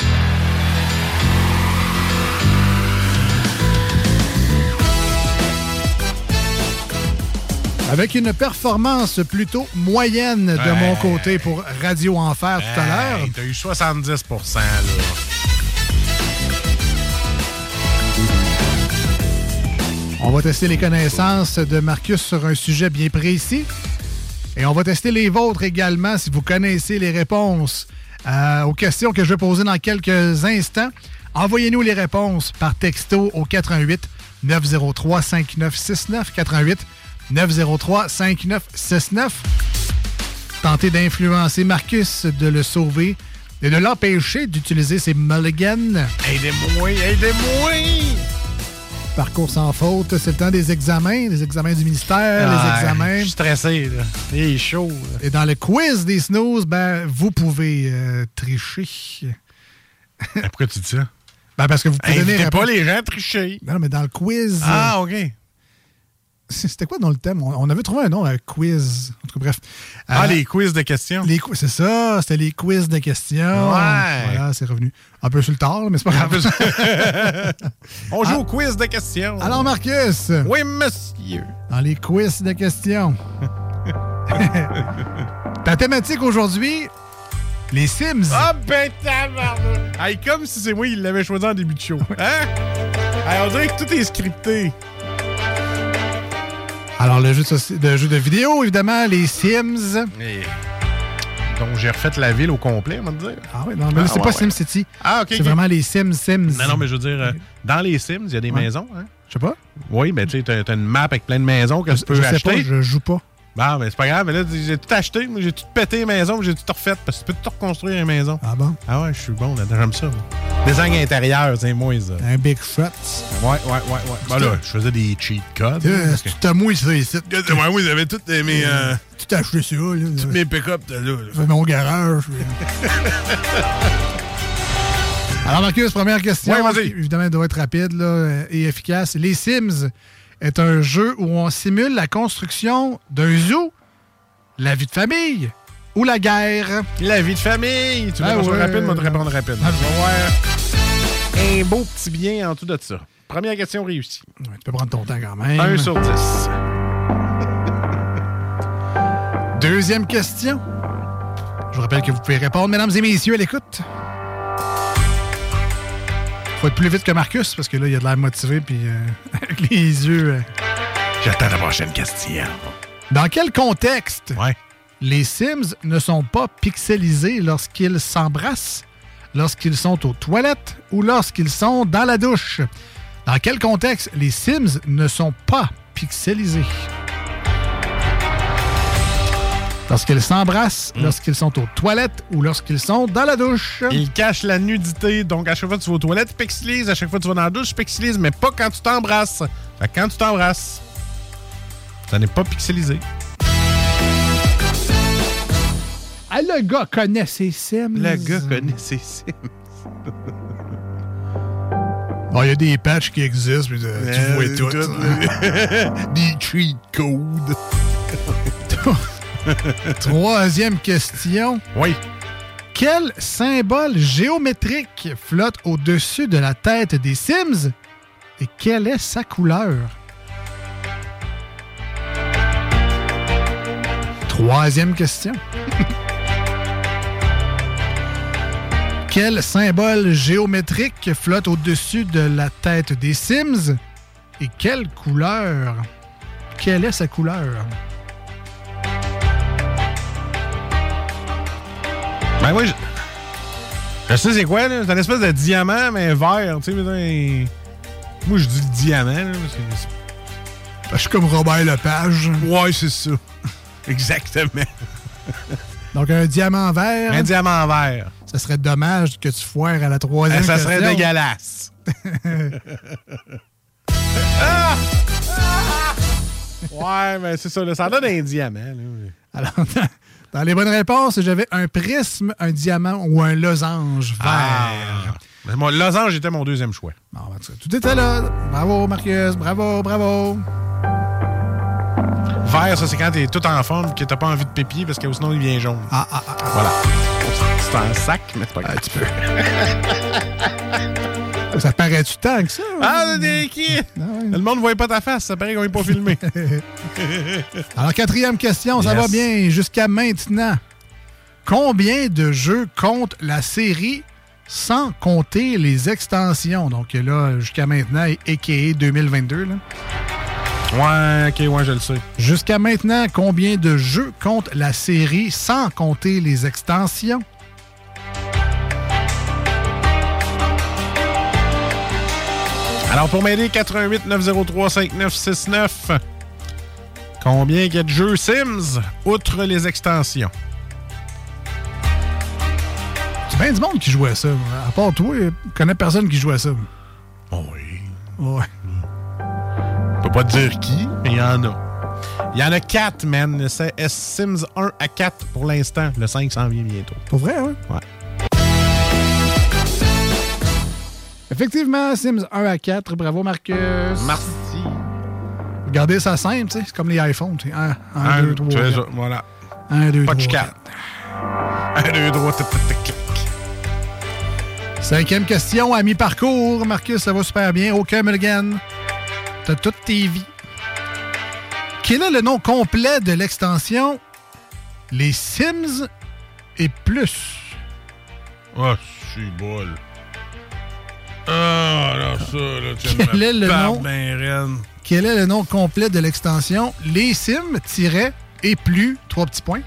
Avec une performance plutôt moyenne de Ouais. mon côté pour Radio Enfer tout à l'heure. Hey, T'as eu 70% là. On va tester les connaissances de Marcus sur un sujet bien précis. Et on va tester les vôtres également si vous connaissez les réponses euh, aux questions que je vais poser dans quelques instants. Envoyez-nous les réponses par texto au 88 903 5969 88 903 5969. Tentez d'influencer Marcus de le sauver et de l'empêcher d'utiliser ses mulligans. Aidez-moi, aidez-moi! Parcours sans faute, c'est le temps des examens, les examens du ministère, les Ah, examens. Je suis stressé, là. Il est chaud. là. Et dans le quiz des snooze, ben, vous pouvez euh, tricher. Pourquoi tu dis ça? Ben, parce que vous pouvez donner... Invitez pas réponse- les gens à tricher. Non, mais dans le quiz... Ah, OK. C'était quoi dans le thème? On, avait trouvé un nom, un quiz. En tout cas, bref. Ah, Euh, les quiz de questions. les quiz, c'est ça, c'était les quiz de questions. Ouais. Voilà, c'est revenu. Un peu sur le tard, mais c'est pas grave. On joue Ah. au quiz de questions. Alors, Marcus, Oui, monsieur. dans les quiz de questions. Ta thématique aujourd'hui, les Sims. Ah, ben, tabarnak. Hey, comme si c'est moi qui l'avais choisi en début de show. Hein? Hey, on dirait que tout est scripté. Alors, le jeu de, soci- de jeu de vidéo, évidemment, les Sims. Et- Donc, j'ai refait la ville au complet, on va te dire. Ah oui, non, mais là, c'est ouais, pas ouais. SimCity. Ah, ok. C'est vraiment les Sims Sims. Non, non, mais je veux dire, euh, dans les Sims, il y a des Ouais. maisons. Hein? Je sais pas. Oui, mais tu sais, t'as t'as une map avec plein de maisons que tu peux je sais acheter. pas, je joue pas. Bon, mais c'est pas grave, mais là, j'ai tout acheté, moi, j'ai tout pété puis j'ai tout refait, parce que tu peux tout reconstruire les maisons. Ah bon? Ah ouais, je suis bon là-dedans, j'aime ça. Design intérieur, c'est moi, ça. Un big shot. Ouais, ouais, ouais, ouais. Ben là, je faisais des cheat codes. Euh, Tu t'as mouillé ça. Ouais, oui, j'avais toutes mes, euh, Tu t'as acheté ça, là. toutes mes pick-up là. là. Fais mon garage. Alors, Marcus, première question. Ouais, vas-y. Évidemment, elle doit être rapide là, euh, et efficace. Les Sims est un jeu où on simule la construction d'un zoo, la vie de famille ou la guerre. La vie de famille. Tu veux soit ouais. rapide, moi, te répondre rapide. Ah, voir un beau petit bien en tout de ça. Première question réussie. Ouais, tu peux prendre ton temps quand même. 1 sur 10. Deuxième question. Je vous rappelle que vous pouvez répondre, mesdames et messieurs, à l'écoute. Faut être plus vite que Marcus, parce que là, il a de l'air motivé, puis euh, avec les yeux. euh. J'attends la prochaine question. Dans quel contexte Ouais. les Sims ne sont pas pixelisés lorsqu'ils s'embrassent, lorsqu'ils sont aux toilettes ou lorsqu'ils sont dans la douche? Dans quel contexte les Sims ne sont pas pixelisés? Lorsqu'ils s'embrassent, Mm. lorsqu'ils sont aux toilettes ou lorsqu'ils sont dans la douche? Il cache la nudité. Donc, à chaque fois que tu vas aux toilettes, tu pixelises. À chaque fois que tu vas dans la douche, tu pixelises, mais pas quand tu t'embrasses. Fait que quand tu t'embrasses, ça n'est pas pixelisé. Ah, le gars connaît ses Sims. Le gars connaît ses Sims. Bon, il y a des patchs qui existent, puis euh, tu Euh, vois tout. tout, Des cheat codes. Troisième question. Oui. Quel symbole géométrique flotte au-dessus de la tête des Sims et quelle est sa couleur? Troisième question. Quel symbole géométrique flotte au-dessus de la tête des Sims et quelle couleur? Quelle est sa couleur? Ben oui, je... je sais c'est quoi, là. C'est une espèce de diamant, mais vert. Tu sais, un- Moi, je dis le diamant, là. parce que c'est- Je suis comme Robert Lepage. Ouais, c'est ça. Exactement. Donc, un diamant vert. Un diamant vert. Ça serait dommage que tu foires à la troisième Eh, ça serait dégueulasse. Ah! Ah! Ouais, mais c'est ça, là, ça donne un diamant. là. Alors, dans, les bonnes réponses, j'avais un prisme, un diamant ou un losange vert. Ah. Mais Mon losange était mon deuxième choix. Ben, tout- était là. Bravo, Marcus. Bravo, bravo. Vert, ça, c'est quand t'es tout en forme que t'as pas envie de pépier parce que sinon il devient jaune. Ah, ah, ah. Voilà. C'est un sac, mais c'est pas grave. tu peux. Ça paraît-tu tant que ça? Ah, t'es qui? Le monde ne voit pas ta face, ça paraît qu'on n'est pas filmé. Alors, quatrième question, ça Yes. va bien jusqu'à maintenant. Combien de jeux compte la série sans compter les extensions? Donc là, jusqu'à maintenant, a.k.a. 2022. Là. ouais, ok, ouais, je le sais. Jusqu'à maintenant, combien de jeux compte la série sans compter les extensions? Alors, pour m'aider, 88 903 5969. Combien il y a de jeux Sims, outre les extensions? Tu bien du monde qui jouait à ça. À part toi, je connais personne qui jouait à ça. Oh oui. Ouais. Je peux pas te dire qui, mais il y en a. Il y en a 4, man. C'est Sims 1 à 4 pour l'instant. Le 5 s'en vient bientôt. Pour vrai, hein? Ouais. Effectivement, Sims 1 à 4. Bravo, Marcus. Merci. Regardez ça simple, tu sais. C'est comme les iPhones. 1, Un, 2, 3, tu fais ça, 4. Voilà. 1, 2, Pas 3, de chicane. 1, 2, 3, tic, tic, tic, clic. Cinquième question, à mi-parcours. Marcus, ça va super bien. Aucun mulligan. T'as toutes tes vies. Quel est le nom complet de l'extension Les Sims et plus? Ah, c'est bol. Ah, là, ça, là, tu Quel est le nom? ben. Quel est le nom complet de l'extension? Les Sims tiret et plus, trois petits points.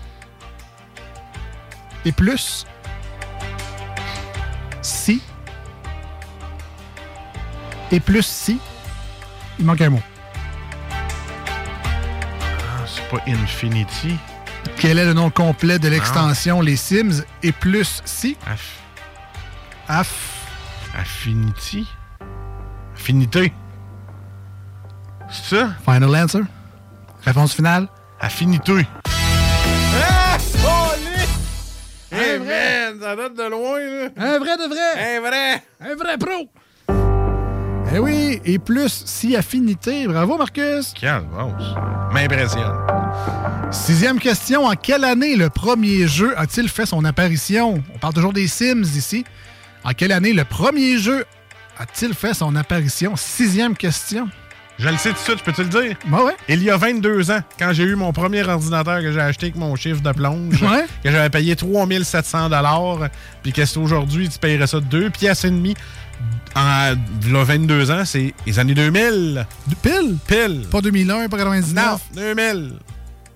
Et plus. Si. Et plus si. Il manque un mot. Ah, c'est pas Infinity. Quel est le nom complet de l'extension Les Sims et plus si? Aff- Aff. Affinity? Affinité? C'est ça? Final answer? Réponse finale? Affinité. Ah! Hey, Un vrai. man, ça date de loin, là. Un vrai de vrai. Un vrai. Un vrai pro. Eh oui, et plus si affinité. Bravo, Marcus. Quelle grosse. M'impressionne. Sixième question. En quelle année le premier jeu a-t-il fait son apparition? On parle toujours des Sims ici. En quelle année le premier jeu a-t-il fait son apparition? Sixième question. Je le sais tout de suite, je peux te le dire? Ouais, ouais. Il y a 22 ans, quand j'ai eu mon premier ordinateur que j'ai acheté avec mon chiffre de plonge, Ouais. que j'avais payé 3700 puis que c'est aujourd'hui, tu payerais ça 2 pièces et demie. En a 22 ans, c'est les années 2000. Pile? Pile. Pas 2001, pas 99? Non, 2000.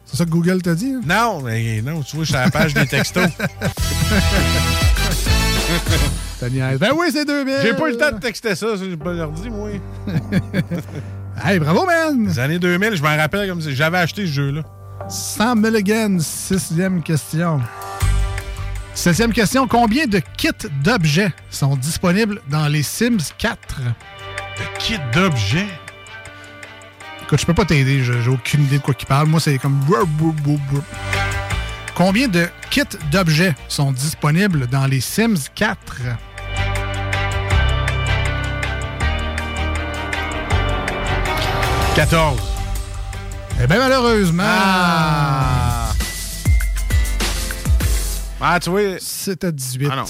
C'est ça que Google t'a dit? hein? Non, mais non, tu vois, je suis à la page des textos. Ben oui, c'est 2000. J'ai pas eu le temps de texter ça, j'ai pas l'ordi, moi. Hey, bravo, man! Les années 2000, je m'en rappelle comme si j'avais acheté ce jeu-là. 100 Mulligan, sixième question. Septième question. Combien de kits d'objets sont disponibles dans les Sims 4? De kits d'objets? Écoute, je peux pas t'aider. J'ai aucune idée de quoi qu'il parle. Moi, c'est comme... Combien de kits d'objets sont disponibles dans les Sims 4? 14. Eh bien, malheureusement... Ah! Ah, tu vois. C'était 18. Ah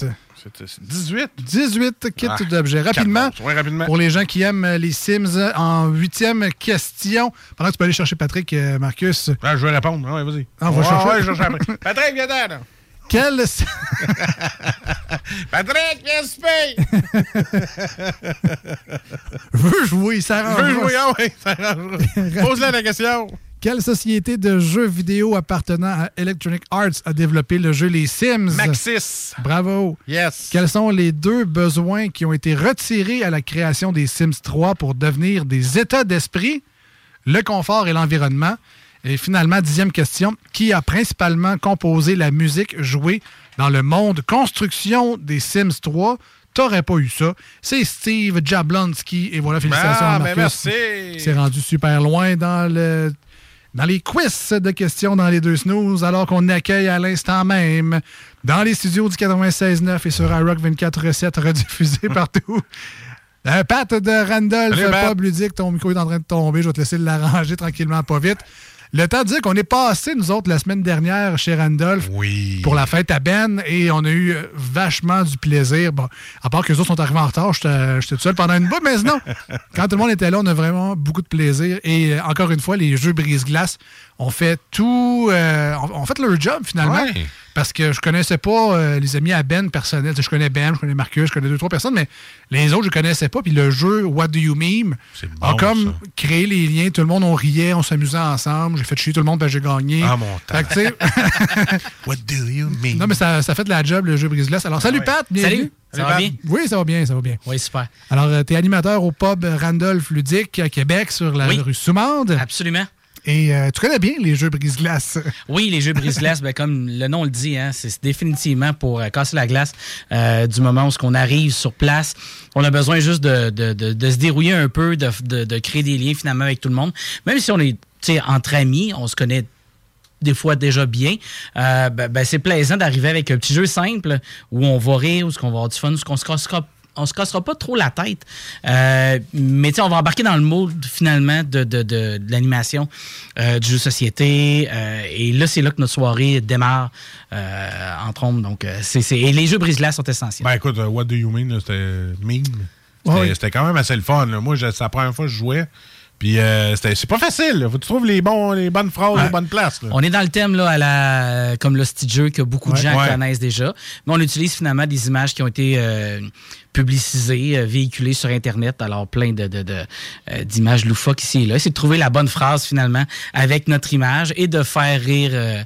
18? 18 kits Ah, d'objets. Rapidement, 14. Ouais, rapidement. pour les gens qui aiment euh, les Sims, euh, en huitième question, pendant que tu peux aller chercher Patrick, euh, Marcus, Ah, je vais répondre. Ah, ouais, vas-y. Ah, on va Ouais, chercher. Je. Patrick, viens là. quel... Patrick, viens paye. veut jouer, ça Je veux jouer, ah ouais, ça arrangera. Pose-la la question. Quelle société de jeux vidéo appartenant à Electronic Arts a développé le jeu Les Sims? Maxis. Bravo. Yes. Quels sont les deux besoins qui ont été retirés à la création des Sims 3 pour devenir des états d'esprit, le confort et l'environnement? Et finalement, dixième question, qui a principalement composé la musique jouée dans le monde construction des Sims 3? T'aurais pas eu ça. C'est Steve Jablonski. Et voilà, félicitations Ah, à ben Marcus. merci. C'est rendu super loin dans le dans les quiz de questions dans les deux snooze, alors qu'on accueille à l'instant même, dans les studios du 96.9 et sur iRock 24.7 rediffusé partout. Euh, Pat de Randolph, Salut, Pat. Pop Ludique, ton micro est en train de tomber. Je vais te laisser l'arranger tranquillement, pas vite. Le temps de dire qu'on est passé, nous autres, la semaine dernière chez Randolph Oui. pour la fête à Ben et on a eu euh, vachement du plaisir. Bon, à part que les autres sont arrivés en retard, j'étais j'étais tout seul pendant une bout, mais sinon, quand tout le monde était là, on a vraiment beaucoup de plaisir. Et euh, encore une fois, les jeux brise-glace ont fait tout. euh, ont, ont fait leur job finalement. Ouais. Parce que je connaissais pas euh, les amis à Ben personnels. Je connais Ben, je connais Marcus, je connais deux, trois personnes, mais les autres, je connaissais pas. Puis le jeu What Do You Meme a bon, comme ça. créé les liens. Tout le monde, on riait, on s'amusait ensemble. J'ai fait chier tout le monde, ben j'ai gagné. Ah, mon Fait que, tu sais, What do you mean? non, mais ça, ça fait de la job, le jeu brise-glace. Alors, salut Ouais. Pat, bienvenue. Salut, ça va bien? Oui, ça va bien, ça va bien. Oui, super. Alors, tu es animateur au pub Randolph Ludique à Québec sur la Oui. rue Soumande. Absolument. Et euh, tu connais bien les jeux brise-glace. Oui, les jeux brise-glace, ben, comme le nom le dit, hein, c'est définitivement pour euh, casser la glace euh, du moment où on arrive sur place. On a besoin juste de, de, de, se dérouiller un peu, de, créer des liens finalement avec tout le monde. Même si on est entre amis, on se connaît des fois déjà bien, euh, ben, ben, c'est plaisant d'arriver avec un petit jeu simple où on va rire, où on va avoir du fun, où on se cassera on se cassera pas trop la tête. Euh, mais tu sais, on va embarquer dans le mode finalement de, de, de, de l'animation, euh, du jeu de société. euh, et là, c'est là que notre soirée démarre euh, entre autres. Donc, c'est, c'est- et les jeux brise-glace sont essentiels. Ben écoute, What Do You Mean, c'était mean? C'était quand même assez le fun. là. Moi, je- c'est la première fois que je jouais. Puis euh, c'est pas facile. là. Faut que tu trouves les, bons, les bonnes phrases, les bonnes places. là. On est dans le thème là, à la, comme le style jeu que beaucoup de Ouais. gens Ouais. connaissent déjà. Mais on utilise finalement des images qui ont été euh, publicisées, euh, véhiculées sur Internet. Alors, plein de, de- de, euh, d'images loufoques ici et là. C'est de trouver la bonne phrase finalement avec notre image et de faire rire euh,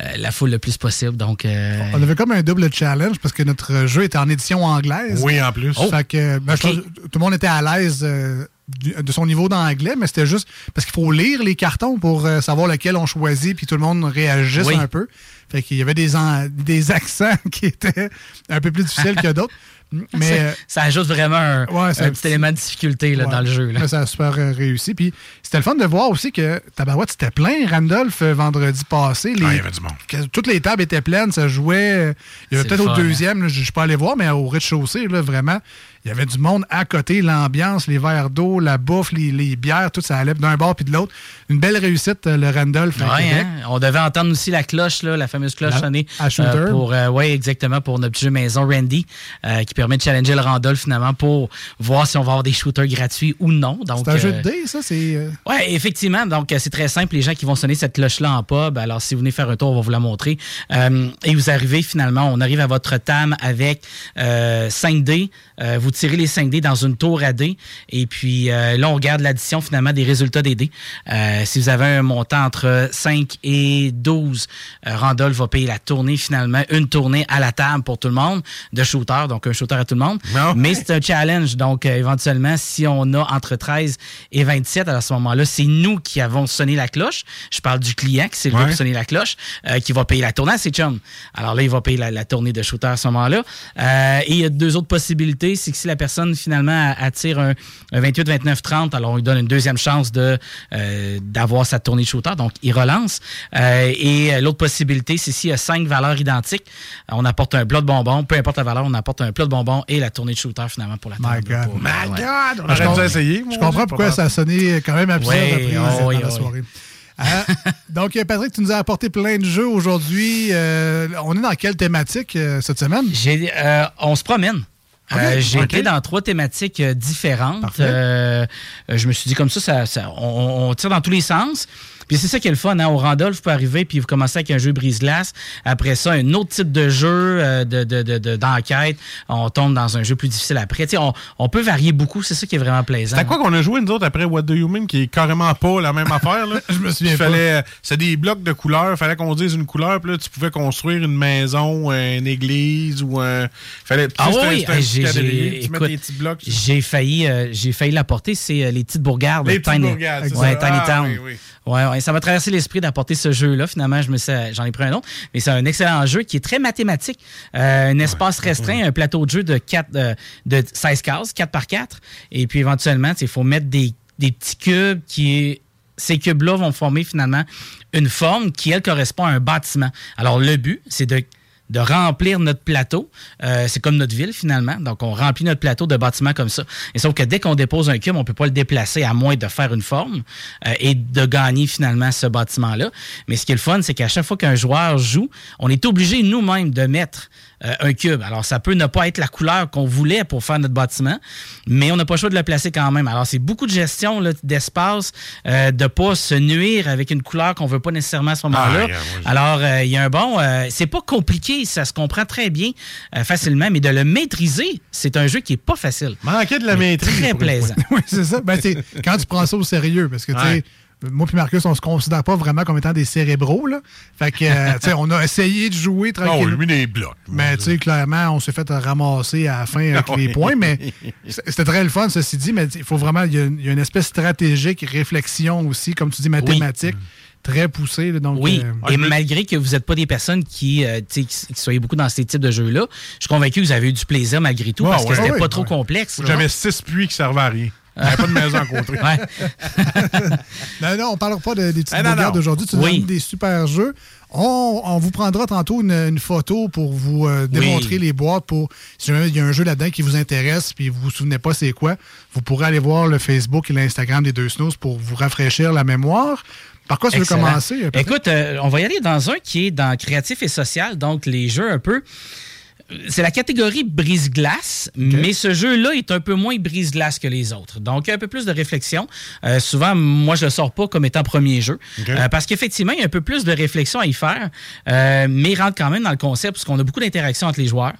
euh, la foule le plus possible. Donc, euh, On avait comme un double challenge parce que notre jeu était en édition anglaise. Oui, en plus. Oh. Fait que ben, je pense que tout le monde était à l'aise euh, de son niveau d'anglais, mais c'était juste parce qu'il faut lire les cartons pour euh, savoir lequel on choisit, puis tout le monde réagisse Oui. un peu. Fait qu'il y avait des, en- des accents qui étaient un peu plus difficiles que d'autres. Mais euh, ça, ça ajoute vraiment un, Ouais, c'est un un petit petit- élément de difficulté là, Ouais. dans le jeu. là. Ça a super euh, réussi. Puis c'était le fun de voir aussi que Tabarouette, c'était plein, Randolph, vendredi passé. Les, Ah, il y avait du monde. que toutes les tables étaient pleines, ça jouait. Il y avait peut-être au fun, deuxième, là, je ne suis pas allé voir, mais au rez-de-chaussée, là, vraiment, il y avait du monde à côté, l'ambiance, les verres d'eau, la bouffe, les, les bières, tout ça allait d'un bord puis de l'autre. Une belle réussite, euh, le Randolph Ouais, hein? On devait entendre aussi la cloche, là, la fameuse cloche sonnée. à Shooter. euh, pour, euh, ouais, exactement, pour notre petit jeu maison Randy, euh, qui permet de challenger le Randolph finalement pour voir si on va avoir des shooters gratuits ou non. C'est un jeu euh, de dés, ça? C'est. euh, Ouais, effectivement. Donc, euh, c'est très simple. Les gens qui vont sonner cette cloche-là en pub, alors si vous venez faire un tour, on va vous la montrer. Euh, et vous arrivez finalement, on arrive à votre table avec euh, 5 dés. Euh, vous tirez les 5 dés dans une tour à dés. Et puis euh, là, on regarde l'addition finalement des résultats des dés. Euh, si vous avez un montant entre 5 et 12, euh, Randolph va payer la tournée finalement, une tournée à la table pour tout le monde de shooter, donc un shooter à tout le monde. Mais c'est un challenge. Donc, euh, éventuellement, si on a entre 13 et 27, alors à ce moment-là, c'est nous qui avons sonné la cloche. Je parle du client qui c'est le gars Ouais. qui a sonné la cloche, euh, qui va payer la tournée à ses chums. Alors là, il va payer la, la tournée de shooter à ce moment-là. Euh, et il y a deux autres possibilités. C'est que si la personne, finalement, attire un, un 28, 29, 30, alors on lui donne une deuxième chance de euh, d'avoir sa tournée de shooter. Donc, il relance. Euh, et euh, l'autre possibilité, c'est s'il y a cinq valeurs identiques, on apporte un plat de bonbons. Peu importe la valeur, on apporte un plat de bonbons et la tournée de shooter, finalement, pour la My table. God. Pour- My ouais. God! On je aurait dû essayer. Je comprends pourquoi ça a sonné quand même absurde Ouais, après, dans la oh, soirée. Hein? Donc, Patrick, tu nous as apporté plein de jeux aujourd'hui. Euh, on est dans quelle thématique euh, cette semaine? Euh, on se promène. Ok, Euh, J'ai ok. été dans trois thématiques euh, différentes. Euh, euh, je me suis dit comme ça, ça, ça- on, on tire dans tous les sens. Puis c'est ça qui est le fun. Hein? Au Randolph, vous pouvez arriver puis vous commencez avec un jeu brise-glace. Après ça, un autre type de jeu euh, de, de- de- de- d'enquête. On tombe dans un jeu plus difficile après. Tu sais, on, on peut varier beaucoup. C'est ça qui est vraiment plaisant. C'était quoi qu'on a joué, nous autres, après What Do You Mean, qui est carrément pas la même affaire, là? Je me souviens fallait, euh, C'est des blocs de couleurs. fallait qu'on dise une couleur, puis là, tu pouvais construire une maison, une église, ou un... Fallait, Ah oui, j'ai, failli, euh, j'ai failli l'apporter. C'est euh, les petites bourgades. Les petites Tiny, bourgades, c'est ouais, ça. Tiny Ah, Town. oui, oui. Ouais, ouais, ça m'a traversé l'esprit d'apporter ce jeu-là. Finalement, je me suis, j'en ai pris un autre. Mais c'est un excellent jeu qui est très mathématique. Euh, un espace restreint, un plateau de jeu de, 4, euh, de 16 cases, 4 par 4. Et puis éventuellement, il faut mettre des, des petits cubes qui ces cubes-là vont former finalement une forme qui, elle, correspond à un bâtiment. Alors, le but, c'est de de remplir notre plateau. Euh, c'est comme notre ville, finalement. Donc, on remplit notre plateau de bâtiments comme ça. Et sauf que dès qu'on dépose un cube, on peut pas le déplacer à moins de faire une forme euh, et de gagner, finalement, ce bâtiment-là. Mais ce qui est le fun, c'est qu'à chaque fois qu'un joueur joue, on est obligé nous-mêmes de mettre euh, un cube. Alors, ça peut ne pas être la couleur qu'on voulait pour faire notre bâtiment, mais on n'a pas le choix de le placer quand même. Alors, c'est beaucoup de gestion là, d'espace, euh, de pas se nuire avec une couleur qu'on veut pas nécessairement à ce moment-là. Ah, Alors, euh, il y a un bon... euh, c'est pas compliqué, ça se comprend très bien euh, facilement, mais de le maîtriser, c'est un jeu qui est pas facile. Manquer de la maîtrise. Très plaisant. oui, c'est ça. Ben, quand tu prends ça au sérieux, parce que, tu sais, Ouais. Moi puis Marcus, on se considère pas vraiment comme étant des cérébraux, là. Fait que, euh, tu sais, on a essayé de jouer Non, tranquillement. lui, des blocs. Mais, tu sais, clairement, on s'est fait ramasser à la fin avec les points, mais c'était très le fun, ceci dit, mais il faut vraiment, il y, a une- il y a une espèce stratégique, réflexion aussi, comme tu dis, mathématique, très poussée, là, donc... Oui, euh, et malgré que vous n'êtes pas des personnes qui, euh, tu sais, qui, qui soyez beaucoup dans ces types de jeux-là, je suis convaincu que vous avez eu du plaisir malgré tout Ouais, parce que c'était Ouais, pas ouais. trop complexe. J'avais six puits qui servaient à rien. Pas de maison à côté. non, non, on ne parlera pas de- des petites non, bourgades aujourd'hui. Tu Oui. donnes des super jeux. On, on vous prendra tantôt une, une photo pour vous euh, démontrer les boîtes. Pour, si jamais il y a un jeu là-dedans qui vous intéresse puis vous vous souvenez pas c'est quoi, vous pourrez aller voir le Facebook et l'Instagram des deux snooze pour vous rafraîchir la mémoire. Par quoi tu veux commencer? Écoute, euh, on va y aller dans un qui est dans créatif et social, donc les jeux un peu. C'est la catégorie brise-glace, mais ce jeu-là est un peu moins brise-glace que les autres. Donc, un peu plus de réflexion. Euh, souvent, moi, je le sors pas comme étant premier jeu. Euh, parce qu'effectivement, il y a un peu plus de réflexion à y faire, euh, mais il rentre quand même dans le concept parce qu'on a beaucoup d'interactions entre les joueurs.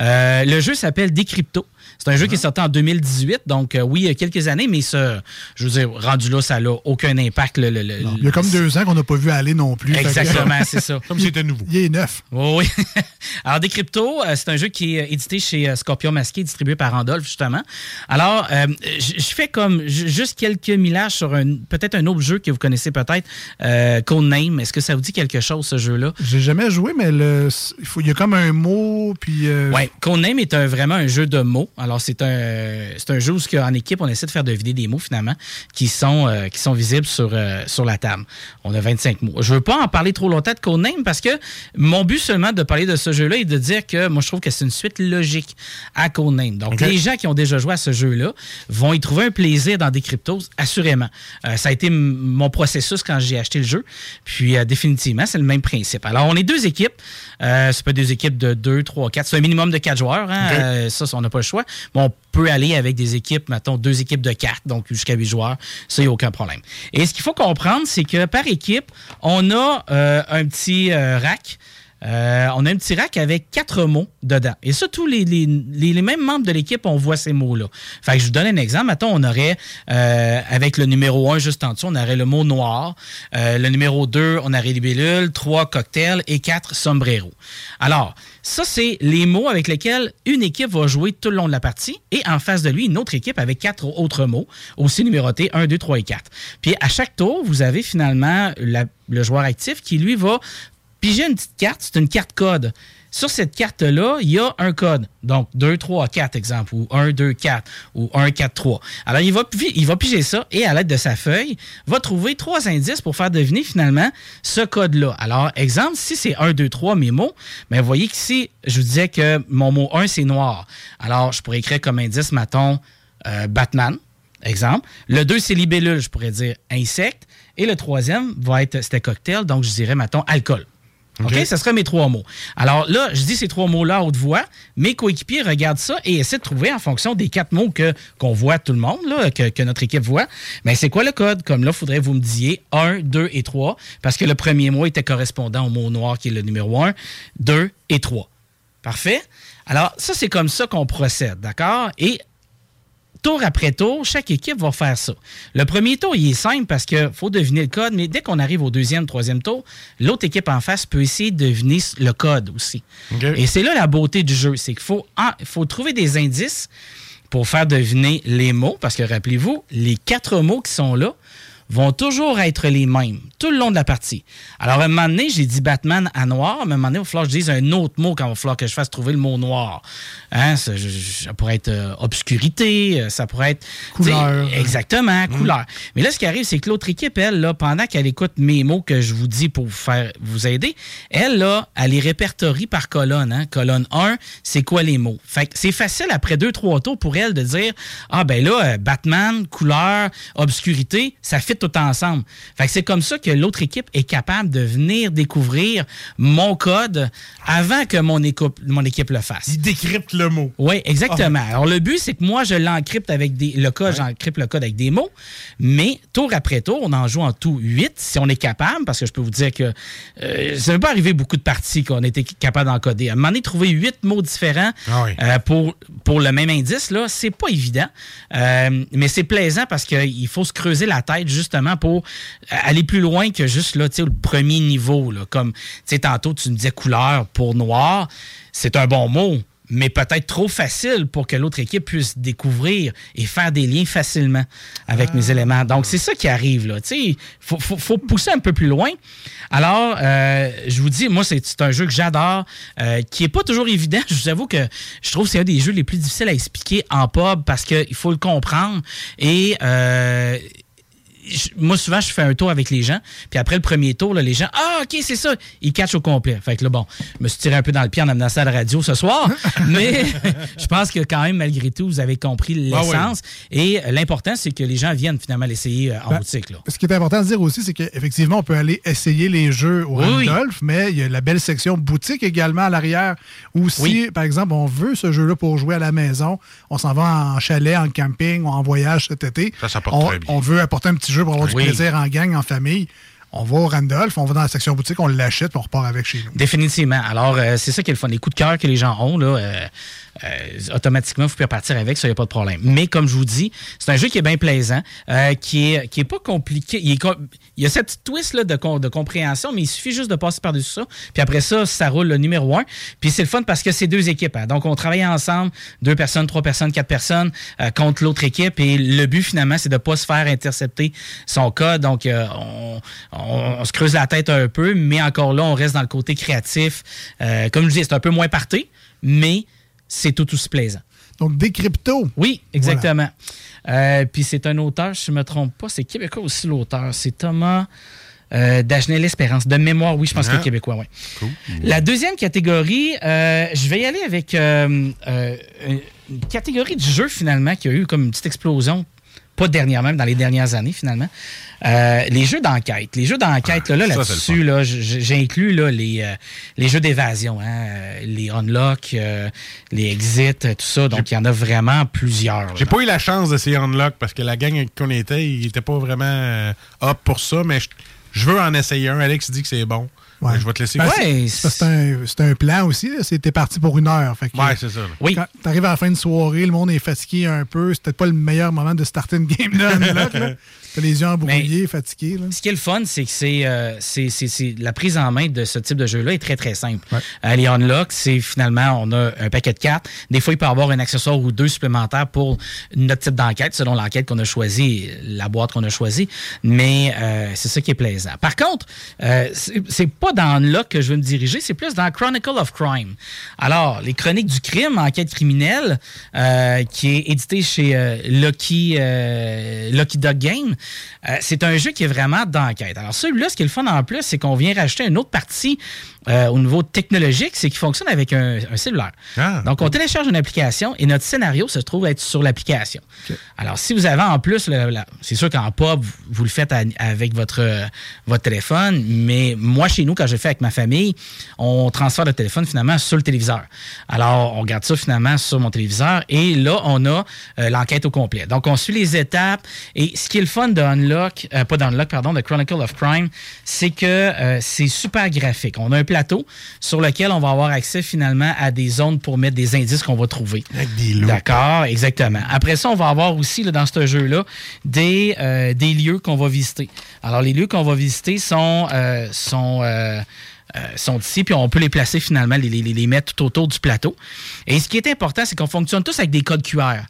Euh, le jeu s'appelle Decrypto. C'est un jeu qui est sorti en 2018, donc euh, oui, il y a quelques années, mais ça, je veux dire, rendu là, ça n'a aucun impact. le- le- le- Il y a comme deux ans qu'on n'a pas vu aller non plus. Exactement, c'est ça. Comme c'était nouveau. Il est neuf. Oui, oui. Alors, Decrypto, euh, c'est un jeu qui est édité chez euh, Scorpion Masqué, distribué par Randolph, justement. Alors, euh, je fais comme ju- juste quelques millages sur peut-être un autre jeu que vous connaissez peut-être, euh, Codename. Est-ce que ça vous dit quelque chose, ce jeu-là? J'ai jamais joué, mais il, faut, il y a comme un mot, puis... euh, Oui, Codename est un, vraiment un jeu de mots. Alors, c'est un, c'est un jeu où, en équipe, on essaie de faire deviner des mots, finalement, qui sont, euh, qui sont visibles sur, euh, sur la table. On a 25 mots. Je veux pas en parler trop longtemps de Codename parce que mon but seulement de parler de ce jeu-là est de dire que moi, je trouve que c'est une suite logique à Codename. Donc, les gens qui ont déjà joué à ce jeu-là vont y trouver un plaisir dans des cryptos, assurément. Euh, ça a été mon processus quand j'ai acheté le jeu. Puis, définitivement, c'est le même principe. Alors, on est deux équipes. C'est pas deux équipes de 2, 3, 4. C'est un minimum de 4 joueurs. hein. Ça, on n'a pas le choix. On peut aller avec des équipes, mettons, deux équipes de 4, donc jusqu'à 8 joueurs. Ça, il n'y a aucun problème. Et ce qu'il faut comprendre, c'est que par équipe, on a euh, un petit euh, rack. Euh, on a un petit rack avec quatre mots dedans. Et ça, tous les, les- les- les mêmes membres de l'équipe, on voit ces mots-là. Fait que je vous donne un exemple. Mettons, on aurait, euh, avec le numéro 1 juste en dessous, on aurait le mot noir. Euh, le numéro 2, on aurait libellule. 3, cocktail. Et 4, sombrero. Alors, ça, c'est les mots avec lesquels une équipe va jouer tout le long de la partie. Et en face de lui, une autre équipe avec quatre autres mots, aussi numérotés 1, 2, 3 et 4. Puis à chaque tour, vous avez finalement le joueur actif qui, lui, va piger une petite carte. C'est une carte code. Sur cette carte-là, il y a un code. Donc, 2, 3, 4, exemple, ou 1, 2, 4, ou 1, 4, 3. Alors, il va, il piger ça et à l'aide de sa feuille, va trouver trois indices pour faire deviner finalement ce code-là. Alors, exemple, si c'est 1, 2, 3, mes mots, mais vous voyez qu'ici, je vous disais que mon mot 1, c'est noir. Alors, je pourrais écrire comme indice, mettons, euh, Batman, exemple. Le 2, c'est libellule, je pourrais dire insecte. Et le troisième va être, c'était cocktail, donc je dirais, mettons, alcool. OK? Ce seraient mes trois mots. Alors là, je dis ces trois mots-là à haute voix. Mes coéquipiers regardent ça et essaient de trouver en fonction des quatre mots que, qu'on voit tout le monde, là, que, que notre équipe voit. Mais c'est quoi le code? Comme là, il faudrait que vous me disiez 1, 2 et 3, parce que le premier mot était correspondant au mot noir qui est le numéro 1, 2 et 3. Parfait? Alors, ça, c'est comme ça qu'on procède, d'accord? Et tour après tour, chaque équipe va faire ça. Le premier tour, il est simple parce qu'il faut deviner le code, mais dès qu'on arrive au deuxième, troisième tour, l'autre équipe en face peut essayer de deviner le code aussi. Et c'est là la beauté du jeu, c'est qu'il faut, en- faut trouver des indices pour faire deviner les mots, parce que rappelez-vous, les quatre mots qui sont là vont toujours être les mêmes tout le long de la partie. Alors, à un moment donné, j'ai dit Batman à noir, mais à un moment donné, il va falloir que je dise un autre mot quand il va falloir que je fasse trouver le mot noir. Hein, ça, je- je- ça pourrait être euh, obscurité, euh, ça pourrait être... Couleur. tu sais, Exactement, couleur. Mais là, ce qui arrive, c'est que l'autre équipe, elle, là, pendant qu'elle écoute mes mots que je vous dis pour vous faire vous aider, elle, là, elle les répertorie par colonne. Hein. Colonne 1, c'est quoi les mots? Fait c'est facile, après deux, trois tours, pour elle de dire Ah, ben là, euh, Batman, couleur, obscurité, ça fit fit tout ensemble. Fait que c'est comme ça que l'autre équipe est capable de venir découvrir mon code avant que mon équipe, mon équipe le fasse. Il décrypte le mot. Oui, exactement. Ah. Alors, le but, c'est que moi, je l'encrypte avec des, le code, j'encrypte le code avec des mots, mais tour après tour, on en joue en tout 8 si on est capable, parce que je peux vous dire que euh, ça n'est pas arrivé beaucoup de parties qu'on était capable d'encoder. À un moment donné, trouver 8 mots différents Ah oui. euh, pour, pour le même indice, là, c'est pas évident. Euh, mais c'est plaisant parce qu'il faut se creuser la tête justement pour euh, aller plus loin que juste là, tu sais, le premier niveau. Là, comme tu sais, tantôt, tu me disais couleur pour noir. C'est un bon mot. Mais peut-être trop facile pour que l'autre équipe puisse découvrir et faire des liens facilement avec mes éléments. Donc, c'est ça qui arrive. là. Tu sais, Il faut, faut- faut pousser un peu plus loin. Alors, euh, je vous dis, moi, c'est un jeu que j'adore, euh, qui est pas toujours évident. Je vous avoue que je trouve que c'est un des jeux les plus difficiles à expliquer en pub parce qu'il faut le comprendre. Et euh, moi, souvent, je fais un tour avec les gens. Puis après le premier tour, là, les gens, ah, OK, c'est ça. Ils catchent au complet. Fait que là, bon, je me suis tiré un peu dans le pied en amenant ça à la radio ce soir. mais je pense que quand même, malgré tout, vous avez compris Ah oui. l'essence. Et euh, l'important, c'est que les gens viennent finalement l'essayer euh, en Ben, boutique. Là. Ce qui est important de dire aussi, c'est qu'effectivement, on peut aller essayer les jeux au Oui. Randolph, mais il y a la belle section boutique également à l'arrière. Ou si, Oui. par exemple, on veut ce jeu-là pour jouer à la maison, on s'en va en chalet, en camping ou en voyage cet été. Ça, ça porte on, très bien. on veut apporter un petit jeu pour avoir Oui. du plaisir en gang, en famille. On va au Randolph, on va dans la section boutique, on l'achète, on repart avec chez nous. Définitivement. Alors, euh, c'est ça qui est le fun. Les coups de cœur que les gens ont, là, euh, euh, automatiquement, vous pouvez partir avec, ça, il n'y a pas de problème. Mais comme je vous dis, c'est un jeu qui est bien plaisant, qui est, qui est pas compliqué. Il, est il y a cette twist là, de, de compréhension, mais il suffit juste de passer par-dessus ça. Puis après ça, ça roule le numéro un. Puis c'est le fun parce que c'est deux équipes. hein. Donc, on travaille ensemble, deux personnes, trois personnes, quatre personnes, euh, contre l'autre équipe. Et le but, finalement, c'est de ne pas se faire intercepter son code. Donc, euh, on se creuse la tête un peu, mais encore là, on reste dans le côté créatif. Euh, comme je dis, c'est un peu moins parté, mais c'est tout aussi plaisant. Donc, des cryptos. Oui, exactement. Euh, Puis c'est un auteur, je ne me trompe pas, c'est québécois aussi l'auteur. C'est Thomas euh, Dagenel-Espérance. De mémoire, oui, je pense que Ah. c'est québécois, oui. La deuxième catégorie, euh, je vais y aller avec euh, euh, une catégorie de jeu finalement qui a eu comme une petite explosion. Pas dernièrement, mais dans les dernières années, finalement. Euh, les jeux d'enquête. Les jeux d'enquête, là, là, là-dessus, là, j- j'inclus là, les, euh, les jeux d'évasion, hein, euh, les unlock, euh, les exits, tout ça. Donc, il y en a vraiment plusieurs. là. J'ai pas eu la chance d'essayer Unlock parce que la gang avec qui on était, il était pas vraiment up pour ça, mais je, je veux en essayer un. Alex dit que c'est bon. Ouais. Ben, Je vais te laisser. Ben, c'est- C'est un, plan aussi. C'était parti pour une heure. Fait que, Ouais, c'est ça. là. Oui. Quand t'arrives à la fin de soirée, le monde est fatigué un peu. C'est peut-être pas le meilleur moment de starter une game là. T'as les yeux embrouillés, fatigués. Là. Ce qui est le fun, c'est que c'est, euh, c'est, c'est- c'est- la prise en main de ce type de jeu-là est très, très simple. Euh, les unlock, c'est finalement, on a un paquet de cartes. Des fois, il peut y avoir un accessoire ou deux supplémentaires pour notre type d'enquête, selon l'enquête qu'on a choisie, la boîte qu'on a choisie. Mais euh, c'est ça qui est plaisant. Par contre, euh, c'est, pas dans unlock que je veux me diriger, c'est plus dans Chronicle of Crime. Alors, les chroniques du crime, enquête criminelle, euh, qui est édité chez Lucky, euh, Lucky Dog Game, euh, c'est un jeu qui est vraiment d'enquête. Alors, celui-là, ce qui est le fun en plus, c'est qu'on vient rajouter une autre partie euh, au niveau technologique, c'est qu'il fonctionne avec un, un cellulaire. Ah. Donc, on télécharge une application et notre scénario se trouve être sur l'application. Alors, si vous avez en plus, c'est sûr qu'en pub, vous, vous le faites à- avec votre, euh, votre téléphone, mais moi, chez nous, quand je le fais avec ma famille, on transfère le téléphone finalement sur le téléviseur. Alors, on garde ça finalement sur mon téléviseur et là, on a euh, l'enquête au complet. Donc, on suit les étapes et ce qui est le fun de Unlock, pas d'Unlock, pardon, de Chronicle of Crime, c'est que c'est super graphique. On a un plateau sur lequel on va avoir accès finalement à des zones pour mettre des indices qu'on va trouver. Avec des loups. D'accord, exactement. Après ça, on va avoir aussi là, dans ce jeu-là des, euh, des lieux qu'on va visiter. Alors, les lieux qu'on va visiter sont, euh, sont, euh, euh, sont ici, puis on peut les placer finalement, les, les, les mettre tout autour du plateau. Et ce qui est important, c'est qu'on fonctionne tous avec des codes QR.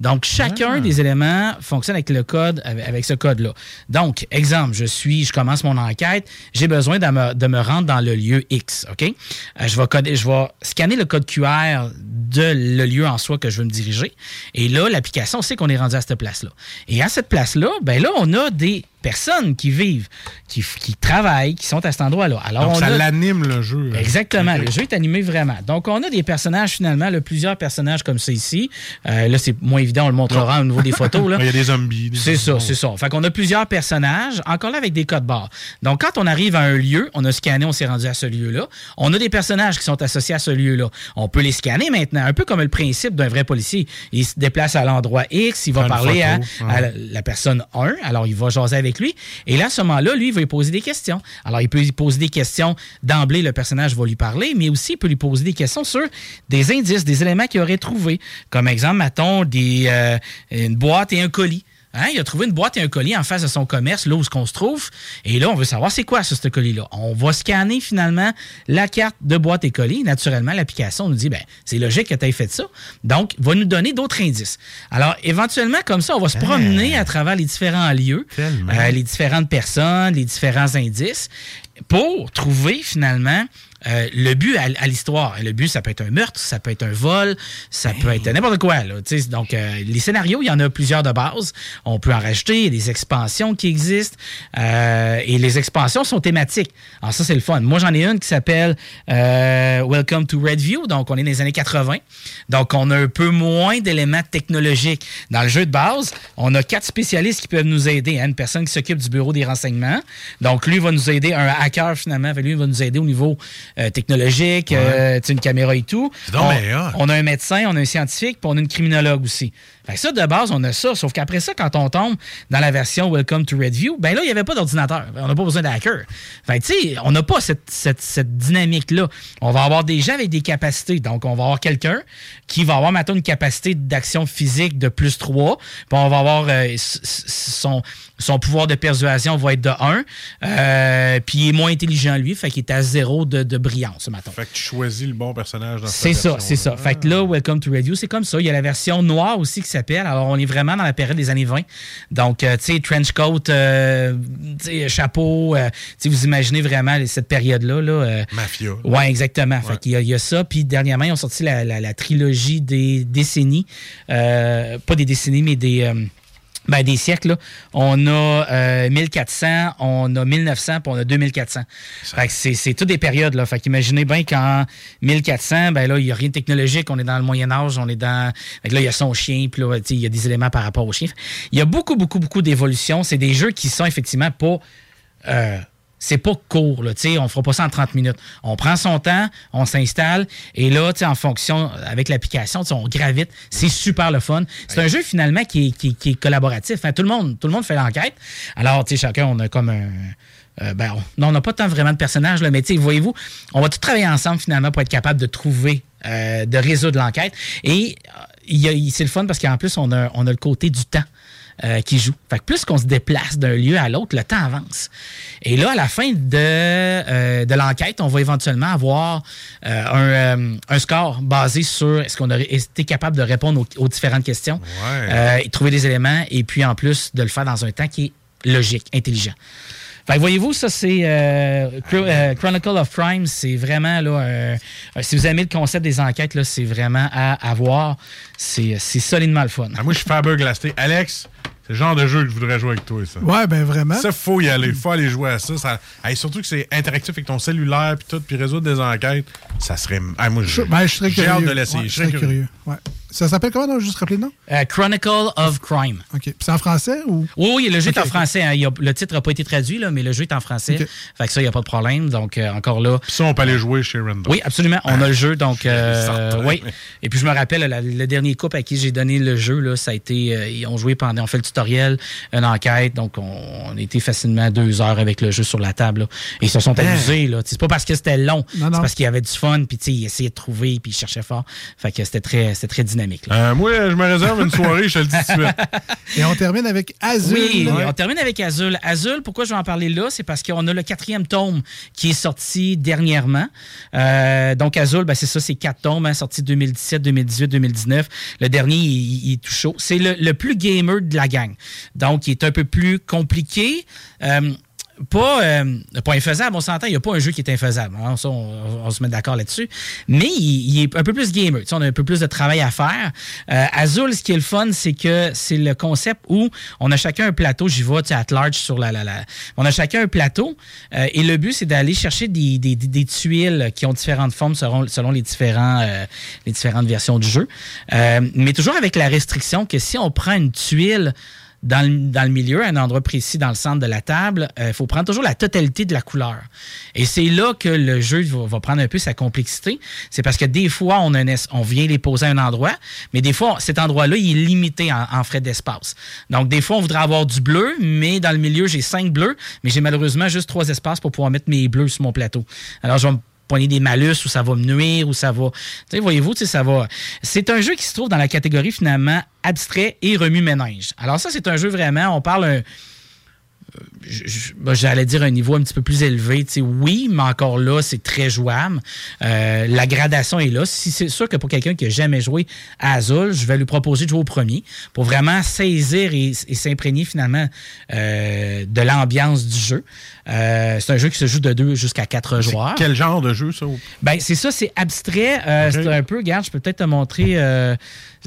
Donc, chacun des éléments fonctionne avec le code, avec, ce code-là. Donc, exemple, je suis, je commence mon enquête, j'ai besoin de me, de me rendre dans le lieu X, OK? Euh, je, vais coder, je vais scanner le code QR de le lieu en soi que je veux me diriger. Et là, l'application sait qu'on est rendu à cette place-là. Et à cette place-là, ben là, on a des personnes qui vivent, qui, qui travaillent, qui sont à cet endroit-là. Alors, Donc, on ça a- l'anime, le jeu. Exactement. Le jeu est animé vraiment. Donc, on a des personnages, finalement, là, plusieurs personnages comme ça ici. Euh, là, c'est moins évident, on le montrera au niveau des photos. là. Il y a des zombies. C'est ça, c'est ça. Fait qu'on a plusieurs personnages, encore là avec des codes barres. Donc, quand on arrive à un lieu, on a scanné, on s'est rendu à ce lieu-là. On a des personnages qui sont associés à ce lieu-là. On peut les scanner maintenant, un peu comme le principe d'un vrai policier. Il se déplace à l'endroit X, il va parler à, la, la personne 1, alors il va jaser avec lui. Et là, à ce moment-là, lui, il va lui poser des questions. Alors, il peut lui poser des questions d'emblée, le personnage va lui parler, mais aussi il peut lui poser des questions sur des indices, des éléments qu'il aurait trouvés. Comme exemple, mettons, des, euh, une boîte et un colis. Hein, il a trouvé une boîte et un colis en face de son commerce, là où on se trouve. Et là, on veut savoir c'est quoi ça, ce colis-là. On va scanner finalement la carte de boîte et colis. Naturellement, l'application nous dit, ben, c'est logique que tu aies fait ça. Donc, va nous donner d'autres indices. Alors, éventuellement, comme ça, on va se promener à travers les différents lieux, euh, les différentes personnes, les différents indices, pour trouver finalement euh, le but à, à l'histoire. Le but, ça peut être un meurtre, ça peut être un vol, ça peut être n'importe quoi. Là, donc, euh, les scénarios, il y en a plusieurs de base. On peut en rajouter. Il y a des expansions qui existent. euh, et les expansions sont thématiques. Alors, ça, c'est le fun. Moi, j'en ai une qui s'appelle euh, Welcome to Redview. Donc, on est dans les années 80. Donc, on a un peu moins d'éléments technologiques. Dans le jeu de base, on a quatre spécialistes qui peuvent nous aider. hein. Une personne qui s'occupe du bureau des renseignements. Donc, lui va nous aider, un hacker finalement, lui va nous aider au niveau euh, technologique, euh, tu sais, une caméra et tout. donc on, on a un médecin, on a un scientifique, puis on a une criminologue aussi. Fait que ça, de base, on a ça. Sauf qu'après ça, quand on tombe dans la version Welcome to Redview, ben là, il n'y avait pas d'ordinateur. On n'a pas besoin d'hacker. Fait tu sais, on n'a pas cette, cette- cette dynamique-là. On va avoir des gens avec des capacités. Donc, on va avoir quelqu'un qui va avoir, maintenant une capacité d'action physique de plus 3. Puis on va avoir euh, son, son pouvoir de persuasion va être de 1. Euh, puis il est moins intelligent, lui. Fait qu'il est à 0 de, de brillance, mettons. Fait que tu choisis le bon personnage dans cette C'est ça, c'est ça. Fait que là, Welcome to Radio, c'est comme ça. Il y a la version noire aussi qui s'appelle. Alors, on est vraiment dans la période des années 20. Donc, euh, tu sais, trench coat, euh, chapeau. euh, tu sais, vous imaginez vraiment cette période-là. Là, euh, Mafia. Ouais, exactement. Fait qu'il y, a- il y a ça. Puis dernièrement, ils ont sorti la, la- la trilogie des décennies. Euh, pas des décennies, mais des. Ben, des siècles, là. On a euh, 1400, on a 1900, puis on a 2400. Fait que c'est, toutes des périodes, là. Fait qu'imaginez bien qu'en 1400, ben là, il n'y a rien de technologique. On est dans le Moyen-Âge, on est dans... Fait que là, il y a son chien, puis là, il y a des éléments par rapport au chien. Il y a beaucoup, beaucoup, beaucoup d'évolutions. C'est des jeux qui sont effectivement pas... euh, c'est pas court, là, on fera pas ça en 30 minutes. On prend son temps, on s'installe, et là, en fonction, avec l'application, on gravite, c'est super le fun. C'est un jeu, finalement, qui est, qui, qui est collaboratif. hein. Tout, le monde, tout le monde fait l'enquête. Alors, chacun, on a comme un... euh, ben, on- non, on n'a pas tant vraiment de personnages, là, mais voyez-vous, on va tout travailler ensemble, finalement, pour être capable de trouver, euh, de résoudre l'enquête. Et euh, il y a- c'est le fun parce qu'en plus, on a, on a le côté du temps euh, qui joue. Fait que plus qu'on se déplace d'un lieu à l'autre, le temps avance. Et là, à la fin de, euh, de l'enquête, on va éventuellement avoir euh, un, un score basé sur est-ce qu'on a été capable de répondre aux, aux différentes questions, et trouver des éléments, et puis en plus de le faire dans un temps qui est logique, intelligent. Fait que voyez-vous, ça c'est euh, Chro- Chronicle of Crime, c'est vraiment là, euh, si vous aimez le concept des enquêtes, là, c'est vraiment à avoir. C'est c'est solidement le fun. Ah, moi, je suis Faber. Alex, le genre de jeu que je voudrais jouer avec toi, ça. Ouais, ben vraiment. Ça, faut y aller. faut aller jouer à ça. ça... Hey, surtout que c'est interactif avec ton cellulaire, puis tout, puis résoudre des enquêtes. Ça serait. Ah, moi, Je, ben, je serais j'ai curieux. hâte de l'essayer. Ouais, je serais curieux. Ouais. Ça s'appelle comment, non? Juste rappeler le nom? Euh, Chronicle of Crime. OK. Puis c'est en français ou? Oui, oui, le jeu est en français. hein. Il y a- le titre n'a pas été traduit, là, mais le jeu est en français. Fait que ça, il n'y a pas de problème. Donc, euh, encore là. Puis ça, on peut aller jouer chez Randall. Oui, absolument. On a le jeu. Donc, euh, oui. Et puis, je me rappelle, la- le dernier couple à qui j'ai donné le jeu, là, ça a été. euh, ils ont joué pendant. On fait le tutoriel, une enquête. Donc, on, on était facilement deux heures avec le jeu sur la table. là. Et ils se sont amusés. là. C'est pas parce que c'était long. Non, C'est parce qu'il y avait du fun. Puis, tu sais, ils essayaient de trouver. Puis, ils cherchaient fort. Fait que c'était très, c'était très dynamique. Là. Euh, moi, je me réserve une soirée, je te le dis tout de suite. Et on termine avec Azul. Oui, Ouais. on termine avec Azul. Azul, pourquoi je vais en parler là? C'est parce qu'on a le quatrième tome qui est sorti dernièrement. Euh, donc, Azul, ben, c'est ça, c'est quatre tomes, hein, sortis 2017, 2018, 2019. Le dernier, il, il est tout chaud. C'est le, le plus gamer de la gang. Donc, il est un peu plus compliqué. Euh, pas, euh, pas infaisable, on s'entend, il n'y a pas un jeu qui est infaisable. ça, on, on se met d'accord là-dessus. Mais il, il est un peu plus gamer. On a un peu plus de travail à faire. Euh, Azul, ce qui est le fun, c'est que c'est le concept où on a chacun un plateau. J'y vais, at large sur la, la, la- On a chacun un plateau. euh, et le but, c'est d'aller chercher des, des- des- des tuiles qui ont différentes formes selon, selon les, différents, euh, les différentes versions du jeu. Euh, mais toujours avec la restriction que si on prend une tuile dans le, milieu, un endroit précis dans le centre de la table, il faut prendre toujours la totalité de la couleur. Et c'est là que le jeu va, prendre un peu sa complexité. C'est parce que des fois, on, a vient les poser à un endroit, mais des fois, cet endroit-là, il est limité en, en frais d'espace. Donc, des fois, on voudrait avoir du bleu, mais dans le milieu, j'ai cinq bleus, mais j'ai malheureusement juste trois espaces pour pouvoir mettre mes bleus sur mon plateau. Alors, je vais me poigner des malus ou ça va me nuire ou ça va. Voyez-vous, ça va. C'est un jeu qui se trouve dans la catégorie finalement abstrait et remue-ménage. Alors, ça, c'est un jeu vraiment, on parle un. J'allais dire un niveau un petit peu plus élevé. Tu sais, oui, mais encore là, c'est très jouable. Euh, la gradation est là. Si c'est sûr que pour quelqu'un qui n'a jamais joué à Azul, je vais lui proposer de jouer au premier pour vraiment saisir et, et s'imprégner finalement euh, de l'ambiance du jeu. Euh, c'est un jeu qui se joue de 2 jusqu'à 4 joueurs. Quel genre de jeu, ça? Ben, c'est ça, c'est abstrait. C'est un peu, regarde, je peux peut-être te montrer.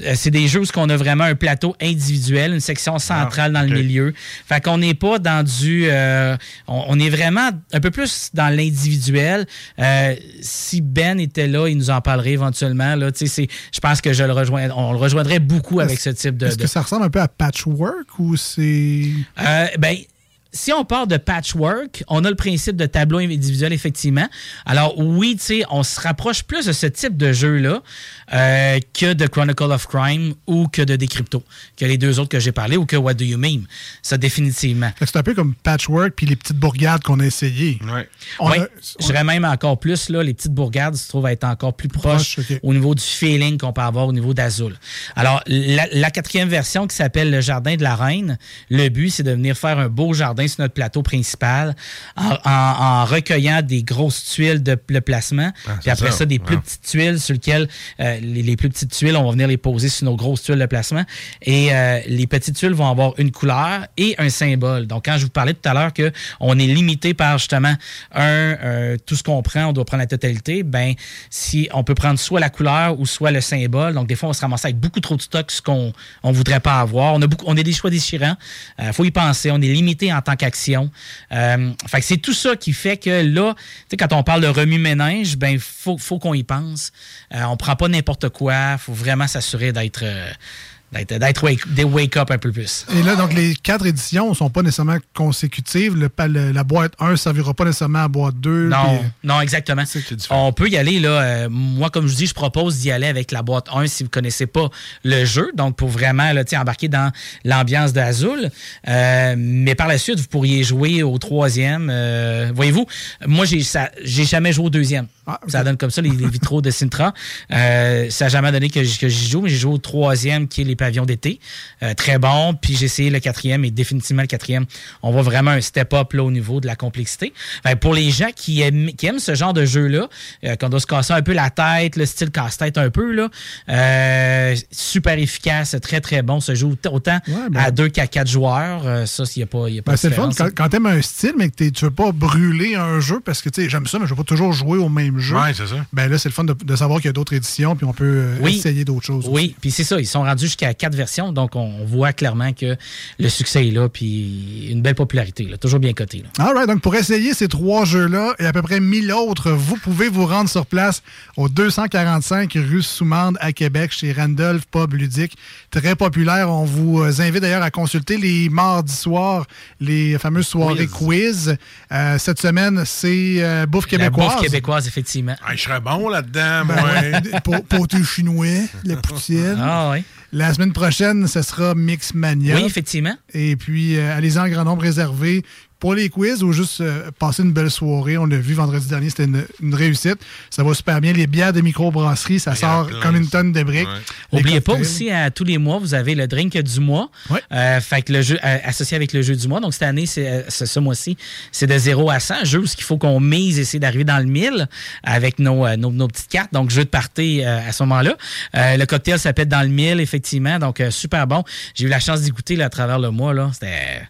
Euh, c'est des jeux où on a vraiment un plateau individuel, une section centrale dans le milieu. Fait qu'on n'est pas dans du. euh, on, on est vraiment un peu plus dans l'individuel. Euh, si Ben était là, il nous en parlerait éventuellement. Là, Tu sais, c'est- je pense que je le rejoins, on le rejoindrait beaucoup avec ce type de. Est-ce de- que ça ressemble un peu à Patchwork ou c'est. euh, ben, si on part de patchwork, on a le principe de tableau individuel, effectivement. Alors, oui, tu sais, on se rapproche plus de ce type de jeu-là euh, que de Chronicle of Crime ou que de Decrypto, que les deux autres que j'ai parlé ou que What Do You Mean. Ça, définitivement. C'est un peu comme Patchwork puis les petites bourgades qu'on a essayées. Oui, a- je dirais même encore plus, là, les petites bourgades se trouvent à être encore plus proches Proche, au niveau du feeling qu'on peut avoir au niveau d'Azul. Alors, la, la quatrième version qui s'appelle le Jardin de la Reine, le but, c'est de venir faire un beau jardin sur notre plateau principal en, en- en recueillant des grosses tuiles de le placement, Ah, puis après ça, ça, des plus ouais. petites tuiles sur lesquelles euh, les, les plus petites tuiles, on va venir les poser sur nos grosses tuiles de placement. Et euh, les petites tuiles vont avoir une couleur et un symbole. Donc, quand je vous parlais tout à l'heure que on est limité par justement un euh, tout ce qu'on prend, on doit prendre la totalité, ben si on peut prendre soit la couleur ou soit le symbole. Donc, des fois, on se ramasse avec beaucoup trop de stock, ce qu'on on voudrait pas avoir. On a beaucoup, on a des choix déchirants. Euh, faut y penser. On est limité en tant qu'action. Euh, c'est tout ça qui fait que là, quand on parle de remue-ménage, ben faut, faut qu'on y pense. Euh, on prend pas n'importe quoi. Faut vraiment s'assurer d'être euh, d'être wake, des wake up un peu plus. Et là, donc, les quatre éditions ne sont pas nécessairement consécutives. Le, la boîte 1 ne servira pas nécessairement à la boîte 2. Non, puis- non, exactement. On peut y aller, là. euh, moi, comme je vous dis, je propose d'y aller avec la boîte 1 si vous ne connaissez pas le jeu. Donc, pour vraiment là, embarquer dans l'ambiance d'Azul. Euh, mais par la suite, vous pourriez jouer au troisième. Euh, Voyez-vous, moi, j'ai jamais joué au deuxième. Ça donne comme ça les, les vitraux de Sintra. Euh, ça n'a jamais donné que, que j'y joue, mais j'ai joué au troisième qui est les pavillons d'été. Euh, très bon. Puis j'ai essayé le quatrième et définitivement le quatrième. On voit vraiment un step-up là, au niveau de la complexité. Que pour les gens qui aiment, qui aiment ce genre de jeu-là, euh, qu'on doit se casser un peu la tête, le style casse-tête un peu, là, euh, super efficace, très très bon. Se joue autant ben- à deux qu'à quatre joueurs. Euh, ça, il n'y a pas, y a pas Ben, de c'est le fun quand, quand t'aimes un style, mais que tu veux pas brûler un jeu parce que tu sais, j'aime ça, mais je veux pas toujours jouer au même jeu. Ouais, c'est ça. Ben là, c'est le fun de, de savoir qu'il y a d'autres éditions, puis on peut euh, Oui. essayer d'autres choses. Oui, puis c'est ça, ils sont rendus jusqu'à quatre versions, donc on voit clairement que le succès est là, puis une belle popularité, là, toujours bien coté. All right, donc pour essayer ces trois jeux-là et à peu près 1000 autres, vous pouvez vous rendre sur place au 245 rue Soumande à Québec chez Randolph Pub Ludique. Très populaire. On vous euh, invite d'ailleurs à consulter les mardis soirs, les fameuses soirées quiz. Euh, cette semaine, c'est euh, Bouffe La québécoise. bouffe québécoise, effectivement. Je serais bon là-dedans, Ben moi. ouais, pour, pâté chinois, la poutine. Ah oui. La semaine prochaine, ce sera Mixmania. Oui, effectivement. Et puis, euh, allez-y en grand nombre réservé pour les quiz ou juste euh, passer une belle soirée. On l'a vu vendredi dernier, c'était une, une réussite. Ça va super bien. Les bières de microbrasserie, ça sort plein, comme une tonne de briques. Les N'oubliez pas aussi, à tous les mois, vous avez le drink du mois. Euh, fait que le jeu euh, associé avec le jeu du mois. Donc, cette année, c'est, euh, ce, mois-ci, c'est de 0 à 100. Jeu où il faut qu'on mise, essayer d'arriver dans le 1000 avec nos, euh, nos, nos petites cartes. Donc, jeu de party euh, à ce moment-là. Euh, le cocktail s'appelle dans le 1000, effectivement. Donc, euh, super bon. J'ai eu la chance d'y goûter là, à travers le mois. Là. C'était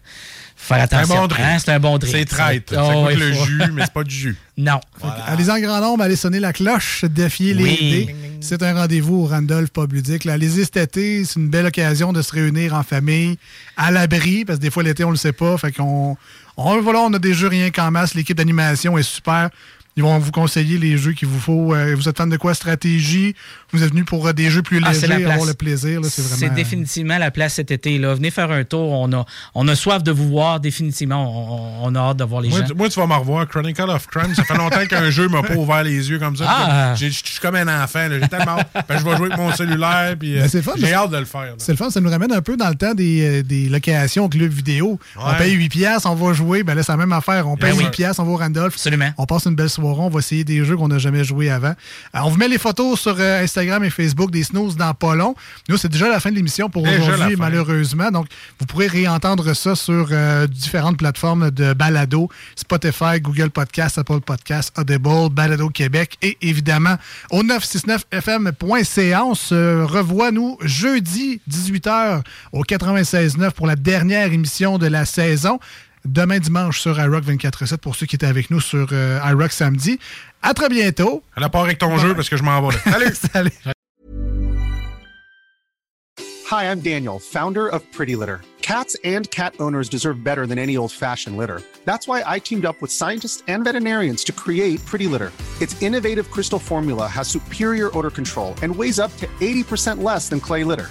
Faire C'est un attention. bon drink. Hein, C'est un bon drink. C'est traite. Ça Oh, le faut- jus, mais c'est pas du jus. Non. Allez en grand nombre, allez sonner la cloche, défier les Oui. dés. C'est un rendez-vous au Randolph Pub Ludique. Là, allez-y cet été, c'est une belle occasion de se réunir en famille, à l'abri, parce que des fois l'été, on le sait pas. Fait qu'on on, voilà, on a des jeux rien qu'en masse. L'équipe d'animation est super. Ils vont vous conseiller les jeux qu'il vous faut. Euh, vous êtes fan de quoi? Stratégie? Vous êtes venu pour euh, des jeux plus Ah, c'est légers, la place. avoir le plaisir. C'est vraiment... définitivement la place cet été. Là. Venez faire un tour. On a, on a soif de vous voir. Définitivement, on, on a hâte de voir les Moi, gens. tu- moi, tu vas me revoir. Chronicle of Crime, ça fait longtemps qu'un jeu m'a pas ouvert les yeux comme ça. Ah. Je suis comme un enfant. là. J'ai tellement hâte. Ben, je vais jouer avec mon cellulaire. Euh, J'ai hâte de le faire. C'est le fun, ça nous ramène un peu dans le temps des, euh, des locations club vidéo. On paye 8 piastres, on va jouer, ben là c'est la même affaire. On paye Ben oui. 8 piastres, on va au Randolph. Absolument. On passe une belle soirée, on va essayer des jeux qu'on n'a jamais joués avant. Euh, on vous met les photos sur euh, Instagram et Facebook des snooze dans pas long. Nous, c'est déjà la fin de l'émission pour aujourd'hui, malheureusement. Donc, vous pourrez réentendre ça sur euh, différentes plateformes de balado, Spotify, Google Podcast, Apple Podcast, Audible, Balado Québec et évidemment au 969fm.ca. On se revoit, nous, jeudi 18h au 96.9 pour la dernière émission de la saison. Demain dimanche sur iRock 24.7 pour ceux qui étaient avec nous sur euh, iRock samedi. À très bientôt. À la part avec ton jeu parce que je m'en vais. là. Salut! Salut! Hi, I'm Daniel, founder of Pretty Litter. Cats and cat owners deserve better than any old fashioned litter. That's why I teamed up with scientists and veterinarians to create Pretty Litter. Its innovative crystal formula has superior odor control and weighs up to 80% less than clay litter.